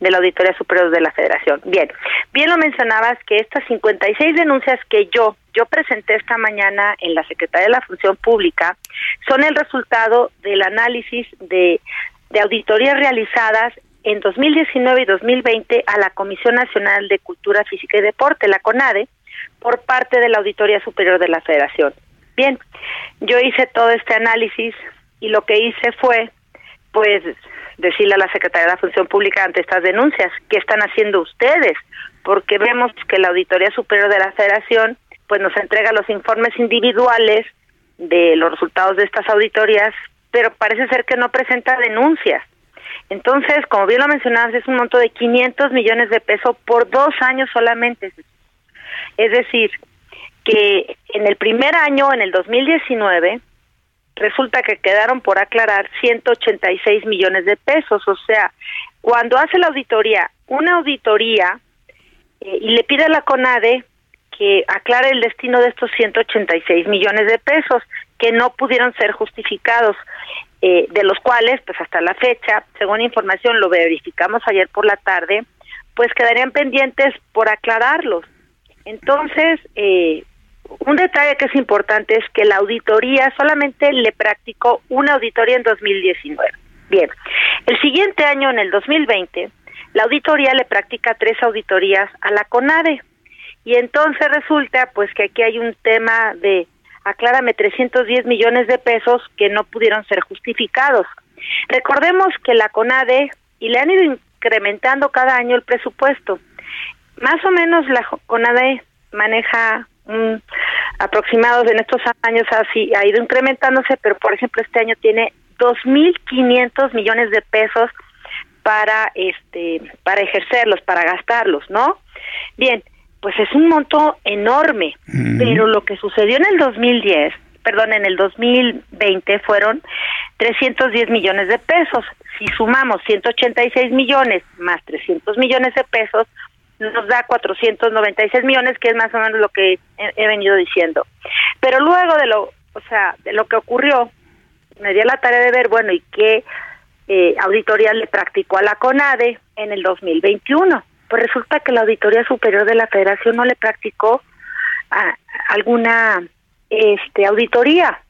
de la Auditoría Superior de la Federación. Bien, bien lo mencionabas que estas 56 denuncias que yo yo presenté esta mañana en la Secretaría de la Función Pública son el resultado del análisis de, de auditorías realizadas en 2019 y 2020 a la Comisión Nacional de Cultura Física y Deporte, la CONADE, por parte de la Auditoría Superior de la Federación. Bien, yo hice todo este análisis y lo que hice fue, pues, decirle a la Secretaría de la Función Pública ante estas denuncias, ¿qué están haciendo ustedes? Porque vemos que la Auditoría Superior de la Federación, pues, nos entrega los informes individuales de los resultados de estas auditorías, pero parece ser que no presenta denuncias. Entonces, como bien lo mencionabas, es un monto de 500 millones de pesos por dos años solamente. Es decir, que en el primer año, en el 2019, resulta que quedaron por aclarar 186 millones de pesos. O sea, cuando hace la auditoría, una auditoría, eh, y le pide a la CONADE que aclare el destino de estos 186 millones de pesos que no pudieron ser justificados, eh, de los cuales, pues hasta la fecha, según información, lo verificamos ayer por la tarde, pues quedarían pendientes por aclararlos. Entonces, eh, un detalle que es importante es que la auditoría solamente le practicó una auditoría en 2019. Bien, el siguiente año, en el 2020, la auditoría le practica tres auditorías a la CONADE. Y entonces resulta pues que aquí hay un tema de aclárame 310 millones de pesos que no pudieron ser justificados. Recordemos que la CONADE y le han ido incrementando cada año el presupuesto. Más o menos la CONADE maneja un aproximados en estos años ha ido incrementándose, pero por ejemplo este año tiene 2.500 millones de pesos para este para ejercerlos, para gastarlos, ¿no? Bien, pues es un monto enorme, pero lo que sucedió en el 2010, perdón, en el 2020 fueron 310 millones de pesos. Si sumamos 186 millones más 300 millones de pesos, nos da 496 millones, que es más o menos lo que he, he venido diciendo. Pero luego de lo, o sea, de lo que ocurrió, me di a la tarea de ver, bueno, ¿y qué eh, auditoría le practicó a la CONADE en el 2021? Pues resulta que la Auditoría Superior de la Federación no le practicó alguna este auditoría.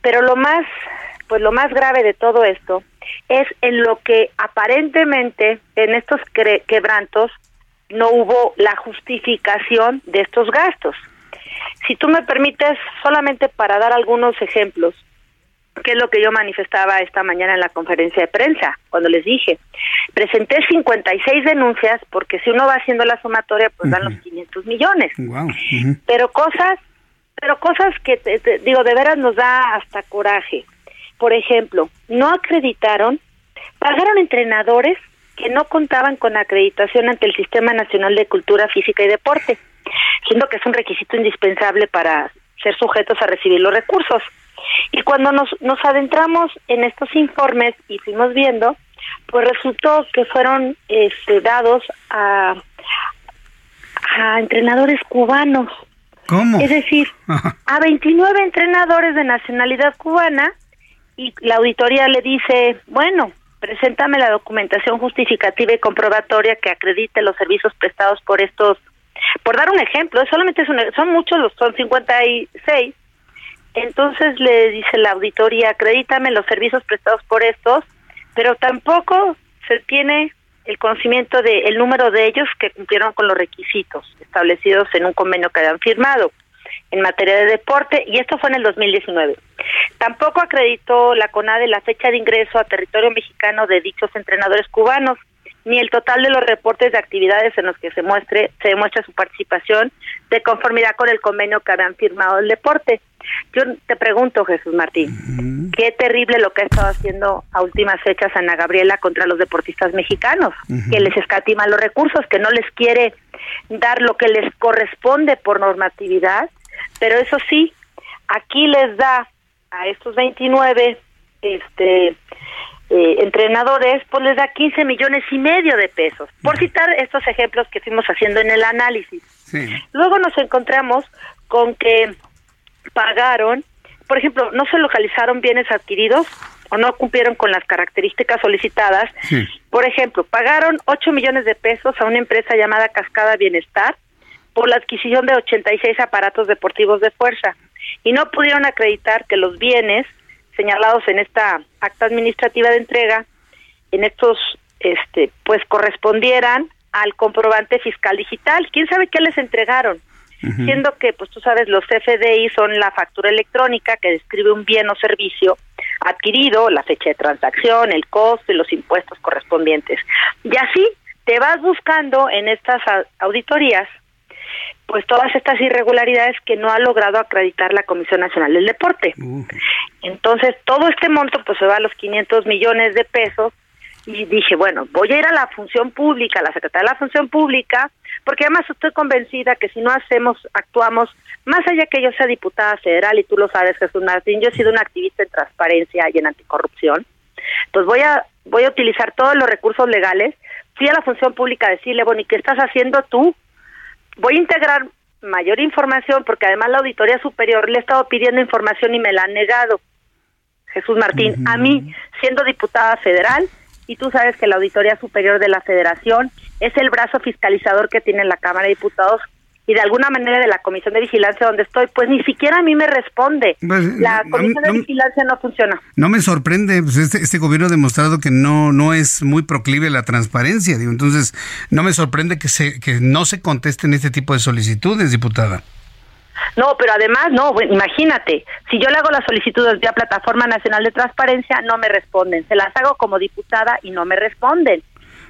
Pero lo más pues lo más grave de todo esto es en lo que aparentemente en estos quebrantos no hubo la justificación de estos gastos. Si tú me permites, solamente para dar algunos ejemplos, que es lo que yo manifestaba esta mañana en la conferencia de prensa, cuando les dije, presenté 56 denuncias porque si uno va haciendo la sumatoria, pues dan los 500 millones. Pero cosas, pero cosas que, te- te- digo, de veras nos da hasta coraje. Por ejemplo, no acreditaron, pagaron entrenadores que no contaban con acreditación ante el Sistema Nacional de Cultura Física y Deporte, siendo que es un requisito indispensable para ser sujetos a recibir los recursos. Y cuando nos, nos adentramos en estos informes y fuimos viendo, pues resultó que fueron este, dados a, a entrenadores cubanos. ¿Cómo? Es decir, a 29 entrenadores de nacionalidad cubana y la auditoría le dice, bueno, preséntame la documentación justificativa y comprobatoria que acredite los servicios prestados por estos, por dar un ejemplo, solamente es un- son muchos, los son 56, entonces le dice la auditoría, acredítame los servicios prestados por estos, pero tampoco se tiene el conocimiento de el número de ellos que cumplieron con los requisitos establecidos en un convenio que habían firmado en materia de deporte y esto fue en el 2019. Tampoco acreditó la CONADE la fecha de ingreso a territorio mexicano de dichos entrenadores cubanos ni el total de los reportes de actividades en los que se muestre se demuestra su participación de conformidad con el convenio que habían firmado el deporte. Yo te pregunto, Jesús Martín, qué terrible lo que ha estado haciendo a últimas fechas Ana Gabriela contra los deportistas mexicanos, que les escatima los recursos, que no les quiere dar lo que les corresponde por normatividad, pero eso sí, aquí les da a estos 29 este eh, entrenadores, pues les da 15 millones y medio de pesos, por citar estos ejemplos que fuimos haciendo en el análisis. Luego nos encontramos con que pagaron, por ejemplo, no se localizaron bienes adquiridos o no cumplieron con las características solicitadas. Por ejemplo, pagaron 8 millones de pesos a una empresa llamada Cascada Bienestar por la adquisición de 86 aparatos deportivos de fuerza. Y no pudieron acreditar que los bienes señalados en esta acta administrativa de entrega en estos este pues correspondieran al comprobante fiscal digital. ¿Quién sabe qué les entregaron? siendo que, pues tú sabes, los FDI son la factura electrónica que describe un bien o servicio adquirido, la fecha de transacción, el costo y los impuestos correspondientes. Y así te vas buscando en estas auditorías pues todas estas irregularidades que no ha logrado acreditar la Comisión Nacional del Deporte. Entonces, todo este monto pues se va a los 500 millones de pesos y dije, bueno, voy a ir a la función pública, a la Secretaría de la Función Pública, porque además estoy convencida que si no hacemos, actuamos, más allá que yo sea diputada federal, y tú lo sabes, Jesús Martín, yo he sido una activista en transparencia y en anticorrupción, pues voy a, voy a utilizar todos los recursos legales, fui a la función pública a decirle, bueno, ¿y qué estás haciendo tú? Voy a integrar mayor información, porque además la Auditoría Superior le he estado pidiendo información y me la han negado. Jesús Martín, a mí, siendo diputada federal, y tú sabes que la Auditoría Superior de la Federación es el brazo fiscalizador que tiene la Cámara de Diputados y de alguna manera de la Comisión de Vigilancia donde estoy, pues ni siquiera a mí me responde. Pues, la Comisión de Vigilancia no funciona. No me sorprende, pues este, este, gobierno ha demostrado que no no es muy proclive a la transparencia, digo, entonces no me sorprende que se que no se contesten este tipo de solicitudes, diputada. No, pero además, no, imagínate, si yo le hago las solicitudes vía Plataforma Nacional de Transparencia, no me responden. Se las hago como diputada y no me responden.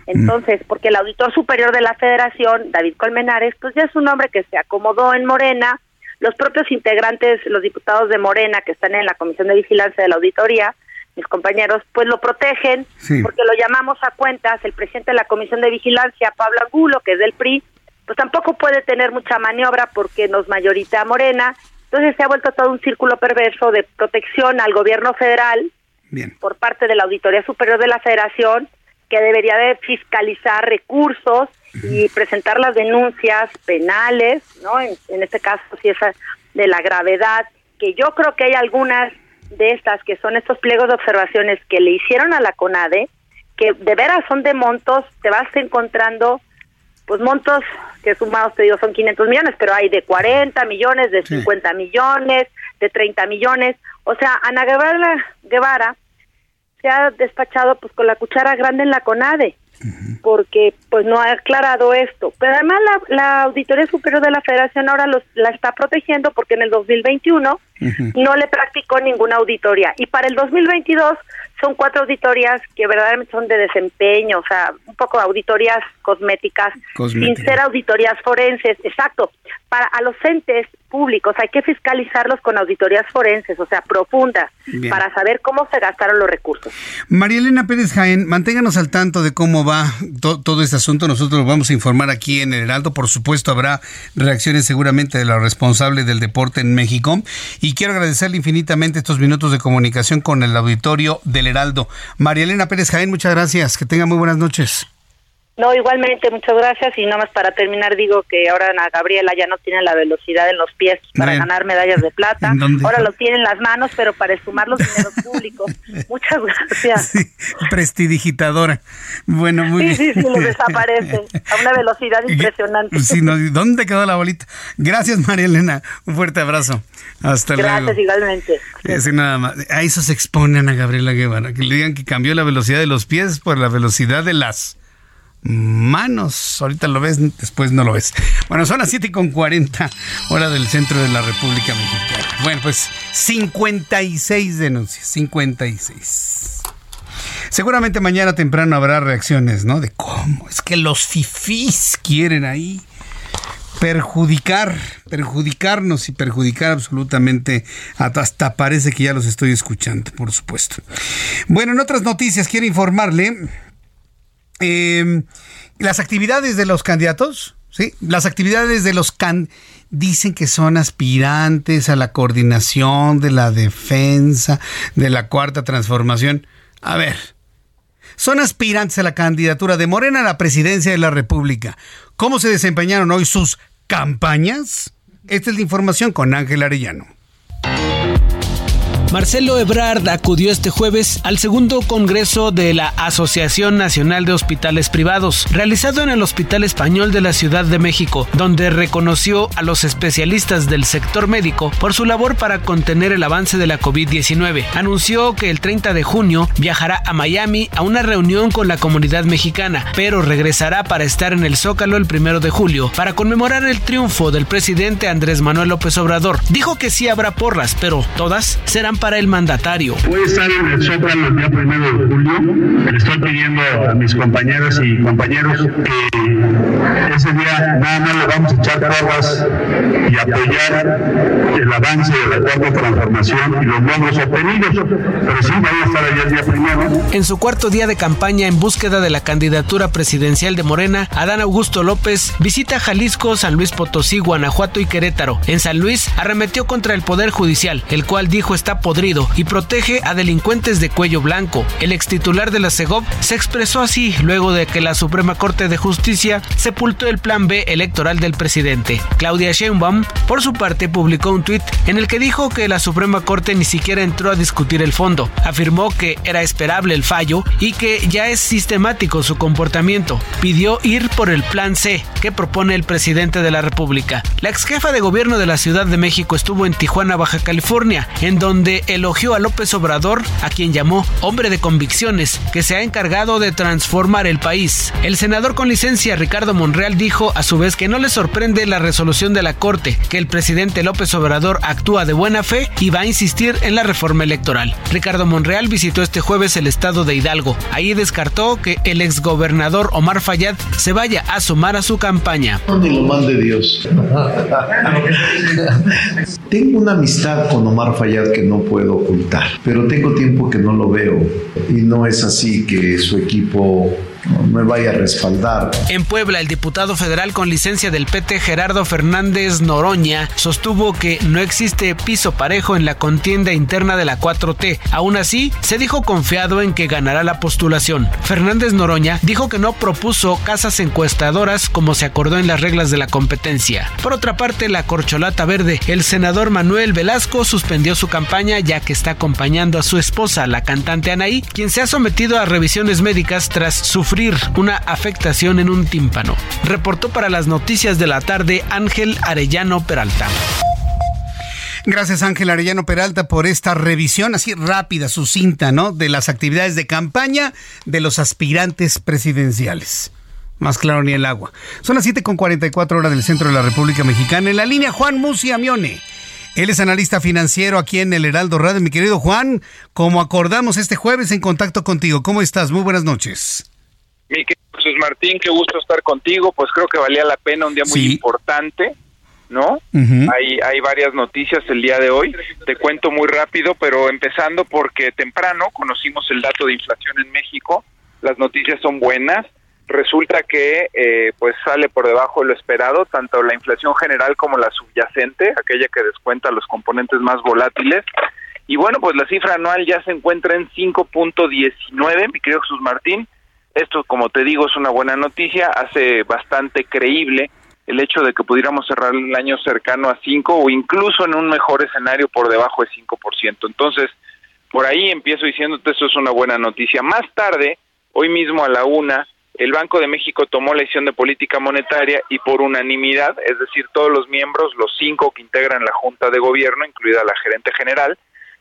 Entonces, porque el auditor superior de la federación, David Colmenares, pues ya es un hombre que se acomodó en Morena, los propios integrantes, los diputados de Morena que están en la Comisión de Vigilancia de la Auditoría, mis compañeros, pues lo protegen, porque lo llamamos a cuentas, el presidente de la Comisión de Vigilancia, Pablo Angulo, que es del PRI, pues tampoco puede tener mucha maniobra porque nos mayorita Morena. Entonces se ha vuelto todo un círculo perverso de protección al gobierno federal por parte de la Auditoría Superior de la Federación, que debería de fiscalizar recursos y presentar las denuncias penales, ¿no? En, en este caso, si es de la gravedad, que yo creo que hay algunas de estas que son estos pliegos de observaciones que le hicieron a la CONADE, que de veras son de montos, te vas encontrando pues montos que sumados te digo son 500 millones, pero hay de 40 millones, de 50 millones, de 30 millones. O sea, Ana Guevara, Guevara se ha despachado pues con la cuchara grande en la CONADE porque pues no ha aclarado esto. Pero además la, Auditoría Superior de la Federación ahora los, la está protegiendo porque en el 2021 no le practicó ninguna auditoría. Y para el 2022 son cuatro auditorías que verdaderamente son de desempeño, o sea, un poco auditorías cosméticas, sin ser auditorías forenses, exacto. Para a los entes públicos hay que fiscalizarlos con auditorías forenses, o sea, profundas, para saber cómo se gastaron los recursos. María Elena Pérez Jaén, manténganos al tanto de cómo va todo este asunto. Nosotros lo vamos a informar aquí en el Heraldo. Por supuesto, habrá reacciones seguramente de la responsable del deporte en México. Y quiero agradecerle infinitamente estos minutos de comunicación con el auditorio del Heraldo. María Elena Pérez Jaén, muchas gracias. Que tenga muy buenas noches. No, igualmente, muchas gracias. Y más para terminar, digo que ahora Ana Gabriela ya no tiene la velocidad en los pies para ganar medallas de plata. Ahora lo tiene en las manos, pero para esfumar los dineros públicos. Muchas gracias. prestidigitadora. Bueno, muy bien. Sí, sí, sí, desaparece a una velocidad impresionante. Sí, no, ¿Dónde quedó la bolita? Gracias, María Elena. Un fuerte abrazo. Hasta luego. Gracias, igualmente. Sí, nada más. A eso se expone Ana Gabriela Guevara. Que le digan que cambió la velocidad de los pies por la velocidad de las manos. Ahorita lo ves, después no lo ves. Bueno, son las 7 con 40, hora del centro de la República Mexicana. Bueno, pues 56 denuncias, 56. Seguramente mañana temprano habrá reacciones, ¿no? De cómo es que los fifís quieren ahí. perjudicar, perjudicarnos y perjudicar absolutamente hasta parece que ya los estoy escuchando, por supuesto. Bueno, en otras noticias quiero informarle eh, las actividades de los candidatos, ¿sí? Las actividades de los can dicen que son aspirantes a la coordinación de la defensa de la cuarta transformación. A ver, son aspirantes a la candidatura de Morena a la presidencia de la República. ¿Cómo se desempeñaron hoy sus campañas? Esta es la información con Ángel Arellano. Marcelo Ebrard acudió este jueves al segundo congreso de la Asociación Nacional de Hospitales Privados, realizado en el Hospital Español de la Ciudad de México, donde reconoció a los especialistas del sector médico por su labor para contener el avance de la COVID-19. Anunció que el 30 de junio viajará a Miami a una reunión con la comunidad mexicana, pero regresará para estar en el Zócalo el 1 de julio para conmemorar el triunfo del presidente Andrés Manuel López Obrador. Dijo que sí habrá porras, pero todas serán para el mandatario. Voy a estar en el Zócalo el día primero de julio. Le estoy pidiendo a mis compañeras y compañeros que ese día nada más le vamos a echar porras y apoyar el avance de la cuarta transformación y los logros obtenidos. Pero sí, voy a estar allá el día primero. En su cuarto día de campaña en búsqueda de la candidatura presidencial de Morena, Adán Augusto López visita Jalisco, San Luis Potosí, Guanajuato y Querétaro. En San Luis arremetió contra el Poder Judicial, el cual dijo está podrido y protege a delincuentes de cuello blanco. El ex titular de la CEGOP se expresó así luego de que la Suprema Corte de Justicia sepultó el plan B electoral del presidente. Claudia Sheinbaum, por su parte, publicó un tuit en el que dijo que la Suprema Corte ni siquiera entró a discutir el fondo. Afirmó que era esperable el fallo y que ya es sistemático su comportamiento. Pidió ir por el plan C que propone el presidente de la República. La ex jefa de gobierno de la Ciudad de México estuvo en Tijuana, Baja California, en donde elogió a López Obrador, a quien llamó hombre de convicciones, que se ha encargado de transformar el país. El senador con licencia Ricardo Monreal dijo a su vez que no le sorprende la resolución de la Corte, que el presidente López Obrador actúa de buena fe y va a insistir en la reforma electoral. Ricardo Monreal visitó este jueves el estado de Hidalgo. Ahí descartó que el exgobernador Omar Fayad se vaya a sumar a su campaña. Ni lo mande Dios. Tengo una amistad con Omar Fayad que no puedo pero tengo tiempo que no lo veo y no es así que su equipo me vaya a respaldar. En Puebla, el diputado federal con licencia del PT Gerardo Fernández Noroña sostuvo que no existe piso parejo en la contienda interna de la 4T. Aún así, se dijo confiado en que ganará la postulación. Fernández Noroña dijo que no propuso casas encuestadoras como se acordó en las reglas de la competencia. Por otra parte, la corcholata verde, el senador Manuel Velasco suspendió su campaña ya que está acompañando a su esposa, la cantante Anaí, quien se ha sometido a revisiones médicas tras una afectación en un tímpano. Reportó para las noticias de la tarde Ángel Arellano Peralta. Gracias Ángel Arellano Peralta por esta revisión así rápida, sucinta, ¿no? De las actividades de campaña de los aspirantes presidenciales. Más claro ni el agua. Son las 7.44 horas del centro de la República Mexicana. En la línea Juan Musi Amione. Él es analista financiero aquí en el Heraldo Radio. Mi querido Juan, como acordamos este jueves en contacto contigo. ¿Cómo estás? Muy buenas noches. Mi querido Jesús Martín, qué gusto estar contigo. Pues creo que valía la pena un día muy importante, ¿no? hay, hay varias noticias el día de hoy. Te cuento muy rápido, pero empezando porque temprano conocimos el dato de inflación en México. Las noticias son buenas. Resulta que eh, pues sale por debajo de lo esperado, tanto la inflación general como la subyacente, aquella que descuenta los componentes más volátiles. Y bueno, pues la cifra anual ya se encuentra en 5.19, mi querido Jesús Martín esto, como te digo, es una buena noticia, hace bastante creíble el hecho de que pudiéramos cerrar el año cercano a 5 o incluso en un mejor escenario por debajo de 5%. Entonces, por ahí empiezo diciéndote eso es una buena noticia. Más tarde, hoy mismo a la una, el Banco de México tomó la decisión de política monetaria y por unanimidad, es decir, todos los miembros, los cinco que integran la Junta de Gobierno, incluida la gerente general,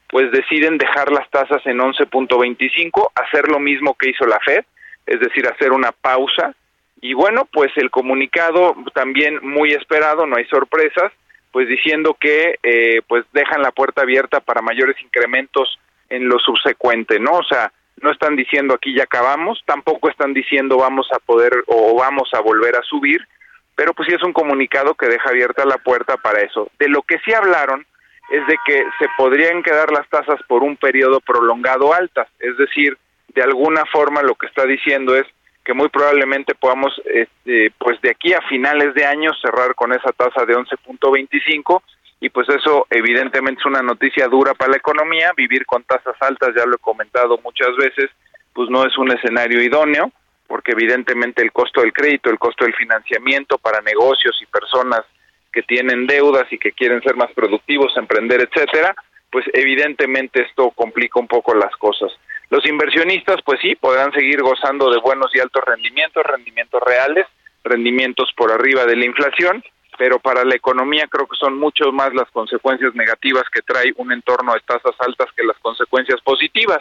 pues deciden dejar las tasas en 11.25, hacer lo mismo que hizo la Fed, es decir, hacer una pausa. Y bueno, pues el comunicado también muy esperado, no hay sorpresas, pues diciendo que eh, pues dejan la puerta abierta para mayores incrementos en lo subsecuente, ¿no? O sea, no están diciendo aquí ya acabamos, tampoco están diciendo vamos a poder o vamos a volver a subir, pero pues sí es un comunicado que deja abierta la puerta para eso. De lo que sí hablaron es de que se podrían quedar las tasas por un periodo prolongado altas, es decir, de alguna forma lo que está diciendo es que muy probablemente podamos, este, pues de aquí a finales de año cerrar con esa tasa de 11.25 y pues eso evidentemente es una noticia dura para la economía, vivir con tasas altas, ya lo he comentado muchas veces, pues no es un escenario idóneo, porque evidentemente el costo del crédito, el costo del financiamiento para negocios y personas que tienen deudas y que quieren ser más productivos, emprender, etcétera, pues evidentemente esto complica un poco las cosas. Los inversionistas, pues sí, podrán seguir gozando de buenos y altos rendimientos, rendimientos reales, rendimientos por arriba de la inflación, pero para la economía creo que son mucho más las consecuencias negativas que trae un entorno de tasas altas que las consecuencias positivas.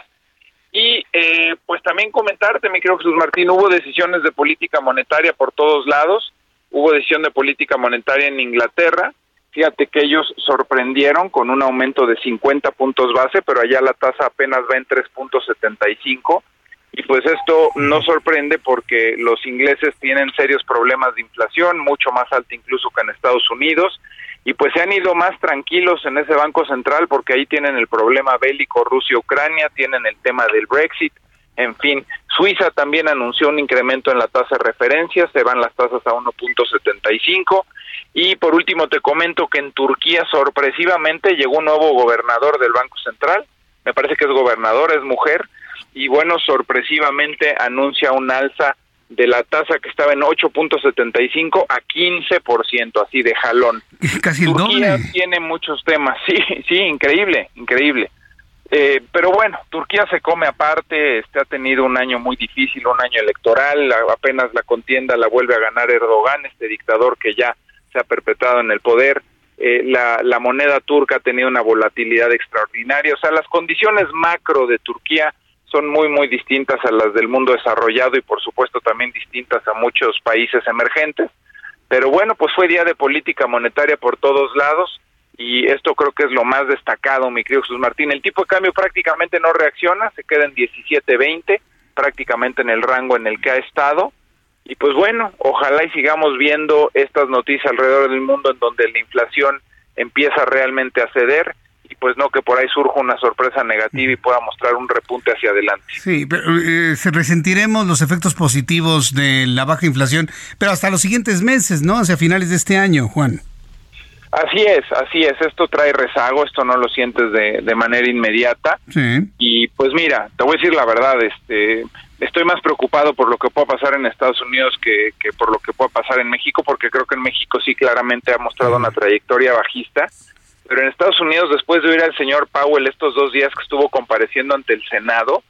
Y eh, pues también comentarte, mi querido Jesús Martín, hubo decisiones de política monetaria por todos lados, hubo decisión de política monetaria en Inglaterra, fíjate que ellos sorprendieron con un aumento de 50 puntos base, pero allá la tasa apenas va en 3.75 y pues esto no sorprende porque los ingleses tienen serios problemas de inflación, mucho más alta incluso que en Estados Unidos, y pues se han ido más tranquilos en ese Banco Central porque ahí tienen el problema bélico Rusia-Ucrania, tienen el tema del Brexit, en fin, Suiza también anunció un incremento en la tasa de referencia, se van las tasas a 1.75 y por último te comento que en Turquía sorpresivamente llegó un nuevo gobernador del Banco Central, me parece que es gobernador, es mujer, y bueno, sorpresivamente anuncia un alza de la tasa que estaba en 8.75 a 15%, así de jalón. Casi el Turquía tiene muchos temas, sí, sí, increíble, increíble. Eh, pero bueno, Turquía se come aparte, este ha tenido un año muy difícil, un año electoral, apenas la contienda la vuelve a ganar Erdogan, este dictador que ya se ha perpetrado en el poder. Eh, la, la moneda turca ha tenido una volatilidad extraordinaria, o sea, las condiciones macro de Turquía son muy, muy distintas a las del mundo desarrollado y por supuesto también distintas a muchos países emergentes. Pero bueno, pues fue día de política monetaria por todos lados y esto creo que es lo más destacado, mi querido Jesús Martín. El tipo de cambio prácticamente no reacciona, se queda en 17.20, prácticamente en el rango en el que ha estado. Y pues bueno, ojalá y sigamos viendo estas noticias alrededor del mundo en donde la inflación empieza realmente a ceder y pues no que por ahí surja una sorpresa negativa y pueda mostrar un repunte hacia adelante. Sí, pero, eh, resentiremos los efectos positivos de la baja inflación, pero hasta los siguientes meses, ¿no? Hacia finales de este año, Juan. Así es, así es. Esto trae rezago, esto no lo sientes de, de manera inmediata. Sí. Y pues mira, te voy a decir la verdad, este, estoy más preocupado por lo que pueda pasar en Estados Unidos que, que por lo que pueda pasar en México, porque creo que en México sí claramente ha mostrado una trayectoria bajista pero en Estados Unidos, después de oír al señor Powell estos dos días que estuvo compareciendo ante el Senado,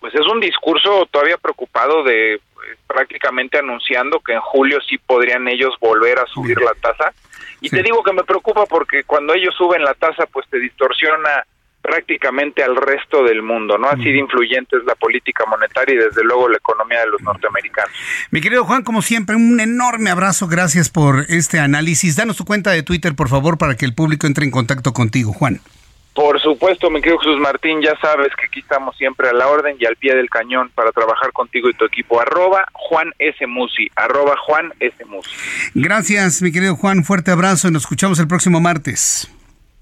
pues es un discurso todavía preocupado de pues, prácticamente anunciando que en julio sí podrían ellos volver a subir la tasa. Y te digo que me preocupa porque cuando ellos suben la tasa, pues te distorsiona prácticamente al resto del mundo, ¿no? Así de influyente es la política monetaria y desde luego la economía de los norteamericanos. Mi querido Juan, como siempre, un enorme abrazo, gracias por este análisis. Danos tu cuenta de Twitter, por favor, para que el público entre en contacto contigo, Juan. Por supuesto, mi querido Jesús Martín, ya sabes que aquí estamos siempre a la orden y al pie del cañón para trabajar contigo y tu equipo. Arroba Juan S. Musi, arroba Juan S. Musi. Gracias, mi querido Juan, fuerte abrazo y nos escuchamos el próximo martes.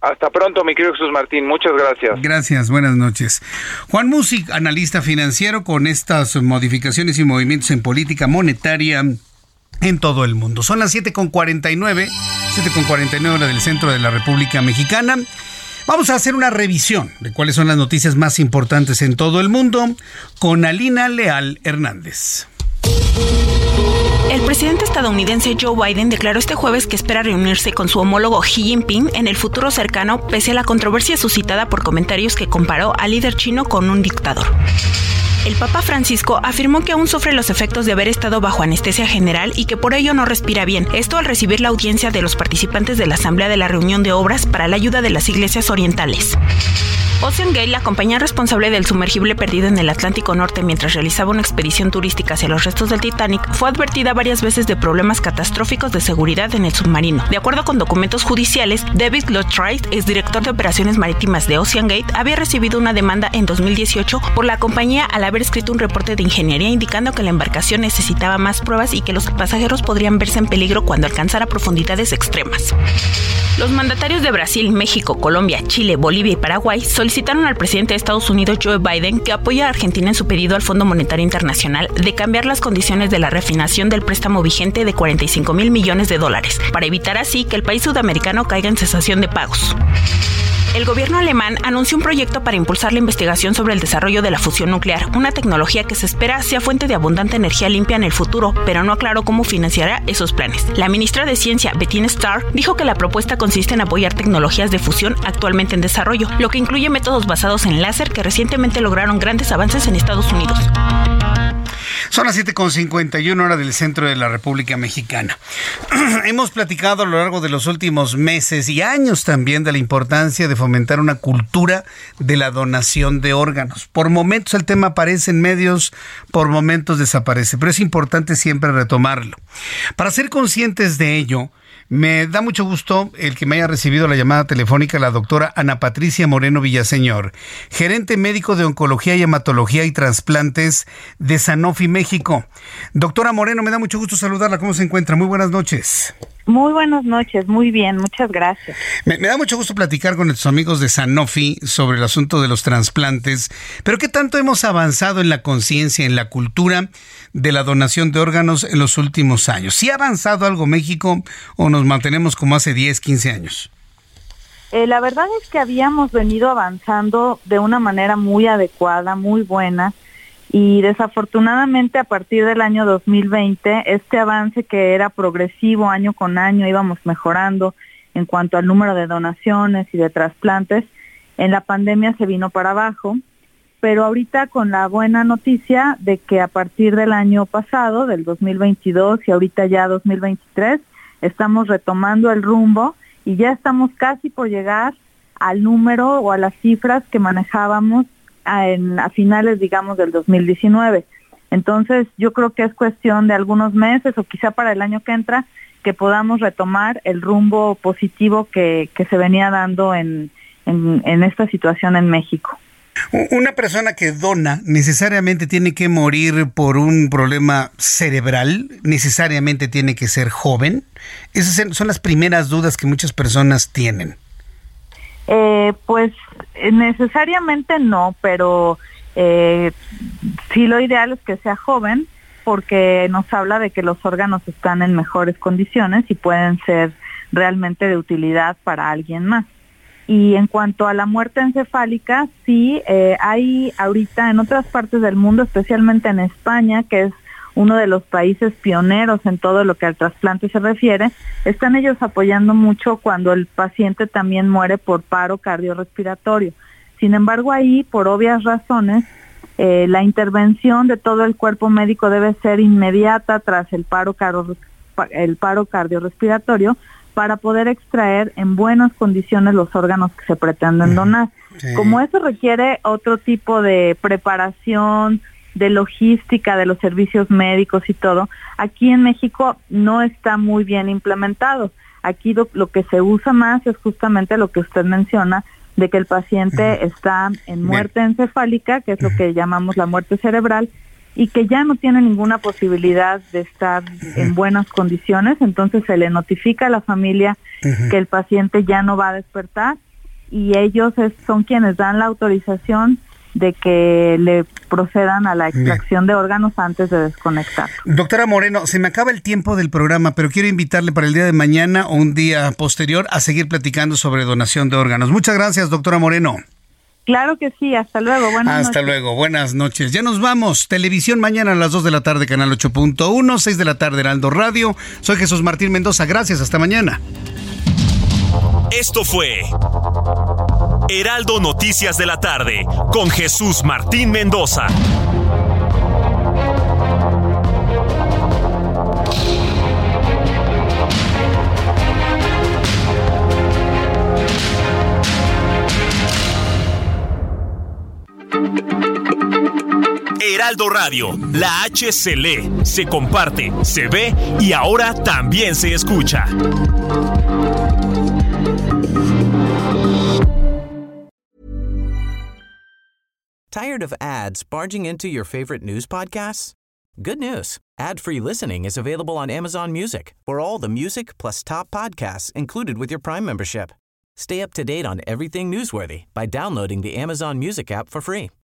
Hasta pronto, mi querido Jesús Martín. Muchas gracias. Gracias, buenas noches. Juan Music, analista financiero, con estas modificaciones y movimientos en política monetaria en todo el mundo. Son las 7.49, 7.49 hora del centro de la República Mexicana. Vamos a hacer una revisión de cuáles son las noticias más importantes en todo el mundo con Alina Leal Hernández. El presidente estadounidense Joe Biden declaró este jueves que espera reunirse con su homólogo Xi Jinping en el futuro cercano, pese a la controversia suscitada por comentarios que comparó al líder chino con un dictador. El Papa Francisco afirmó que aún sufre los efectos de haber estado bajo anestesia general y que por ello no respira bien. Esto al recibir la audiencia de los participantes de la Asamblea de la Reunión de Obras para la Ayuda de las Iglesias Orientales. Ocean Gate, la compañía responsable del sumergible perdido en el Atlántico Norte mientras realizaba una expedición turística hacia los restos del Titanic, fue advertida varias veces de problemas catastróficos de seguridad en el submarino. De acuerdo con documentos judiciales, David Lotright, exdirector de operaciones marítimas de Ocean Gate, había recibido una demanda en 2018 por la compañía al haber haber escrito un reporte de ingeniería indicando que la embarcación necesitaba más pruebas y que los pasajeros podrían verse en peligro cuando alcanzara profundidades extremas. Los mandatarios de Brasil, México, Colombia, Chile, Bolivia y Paraguay solicitaron al presidente de Estados Unidos, Joe Biden, que apoye a Argentina en su pedido al Fondo Monetario Internacional de cambiar las condiciones de la refinación del préstamo vigente de 45 mil millones de dólares, para evitar así que el país sudamericano caiga en cesación de pagos. El gobierno alemán anunció un proyecto para impulsar la investigación sobre el desarrollo de la fusión nuclear, una tecnología que se espera sea fuente de abundante energía limpia en el futuro, pero no aclaró cómo financiará esos planes. La ministra de Ciencia, Bettina Starr, dijo que la propuesta consiste en apoyar tecnologías de fusión actualmente en desarrollo, lo que incluye métodos basados en láser que recientemente lograron grandes avances en Estados Unidos. Son las 7.51 horas del centro de la República Mexicana. Hemos platicado a lo largo de los últimos meses y años también de la importancia de fomentar una cultura de la donación de órganos. Por momentos el tema aparece en medios, por momentos desaparece, pero es importante siempre retomarlo. Para ser conscientes de ello, me da mucho gusto el que me haya recibido la llamada telefónica la doctora Ana Patricia Moreno Villaseñor, gerente médico de Oncología y Hematología y Trasplantes de Sanofi México. Doctora Moreno, me da mucho gusto saludarla. ¿Cómo se encuentra? Muy buenas noches. Muy buenas noches, muy bien, muchas gracias. Me, da mucho gusto platicar con nuestros amigos de Sanofi sobre el asunto de los trasplantes, pero ¿qué tanto hemos avanzado en la conciencia, en la cultura de la donación de órganos en los últimos años? ¿Sí ha avanzado algo México o nos mantenemos como hace 10, 15 años? Eh, la verdad es que habíamos venido avanzando de una manera muy adecuada, muy buena y desafortunadamente a partir del año 2020 este avance que era progresivo año con año íbamos mejorando en cuanto al número de donaciones y de trasplantes, en la pandemia se vino para abajo, pero ahorita con la buena noticia de que a partir del año pasado, del 2022 y ahorita ya 2023, estamos retomando el rumbo y ya estamos casi por llegar al número o a las cifras que manejábamos a, finales, digamos, del 2019. Entonces, yo creo que es cuestión de algunos meses o quizá para el año que entra que podamos retomar el rumbo positivo que, se venía dando en, en, esta situación en México. Una persona que dona necesariamente tiene que morir por un problema cerebral, necesariamente tiene que ser joven. Esas son las primeras dudas que muchas personas tienen. Eh, pues necesariamente no, pero eh, sí lo ideal es que sea joven porque nos habla de que los órganos están en mejores condiciones y pueden ser realmente de utilidad para alguien más. Y en cuanto a la muerte encefálica, sí, eh, hay ahorita en otras partes del mundo, especialmente en España, que es uno de los países pioneros en todo lo que al trasplante se refiere, están ellos apoyando mucho cuando el paciente también muere por paro cardiorrespiratorio. Sin embargo, ahí, por obvias razones, eh, la intervención de todo el cuerpo médico debe ser inmediata tras el paro, el paro cardiorrespiratorio para poder extraer en buenas condiciones los órganos que se pretenden donar. Como eso requiere otro tipo de preparación, de logística de los servicios médicos y todo, aquí en México no está muy bien implementado. Aquí lo, que se usa más es justamente lo que usted menciona, de que el paciente está en muerte encefálica, que es lo que llamamos la muerte cerebral, y que ya no tiene ninguna posibilidad de estar en buenas condiciones, entonces se le notifica a la familia que el paciente ya no va a despertar y ellos son quienes dan la autorización de que le procedan a la extracción de órganos antes de desconectar. Doctora Moreno, se me acaba el tiempo del programa, pero quiero invitarle para el día de mañana o un día posterior a seguir platicando sobre donación de órganos. Muchas gracias, doctora Moreno. Claro que sí, hasta luego. Buenas hasta luego, buenas noches. Ya nos vamos. Televisión mañana a las 2 de la tarde, canal 8.1, 6 de la tarde, Heraldo Radio. Soy Jesús Martín Mendoza. Gracias, hasta mañana. Esto fue Heraldo Noticias de la tarde con Jesús Martín Mendoza. Heraldo Radio, la se comparte, se ve y ahora también se escucha. Tired of ads barging into your favorite news podcasts? Good news. Ad-free listening is available on Amazon Music for all the music plus top podcasts included with your Prime membership. Stay up to date on everything newsworthy by downloading the Amazon Music app for free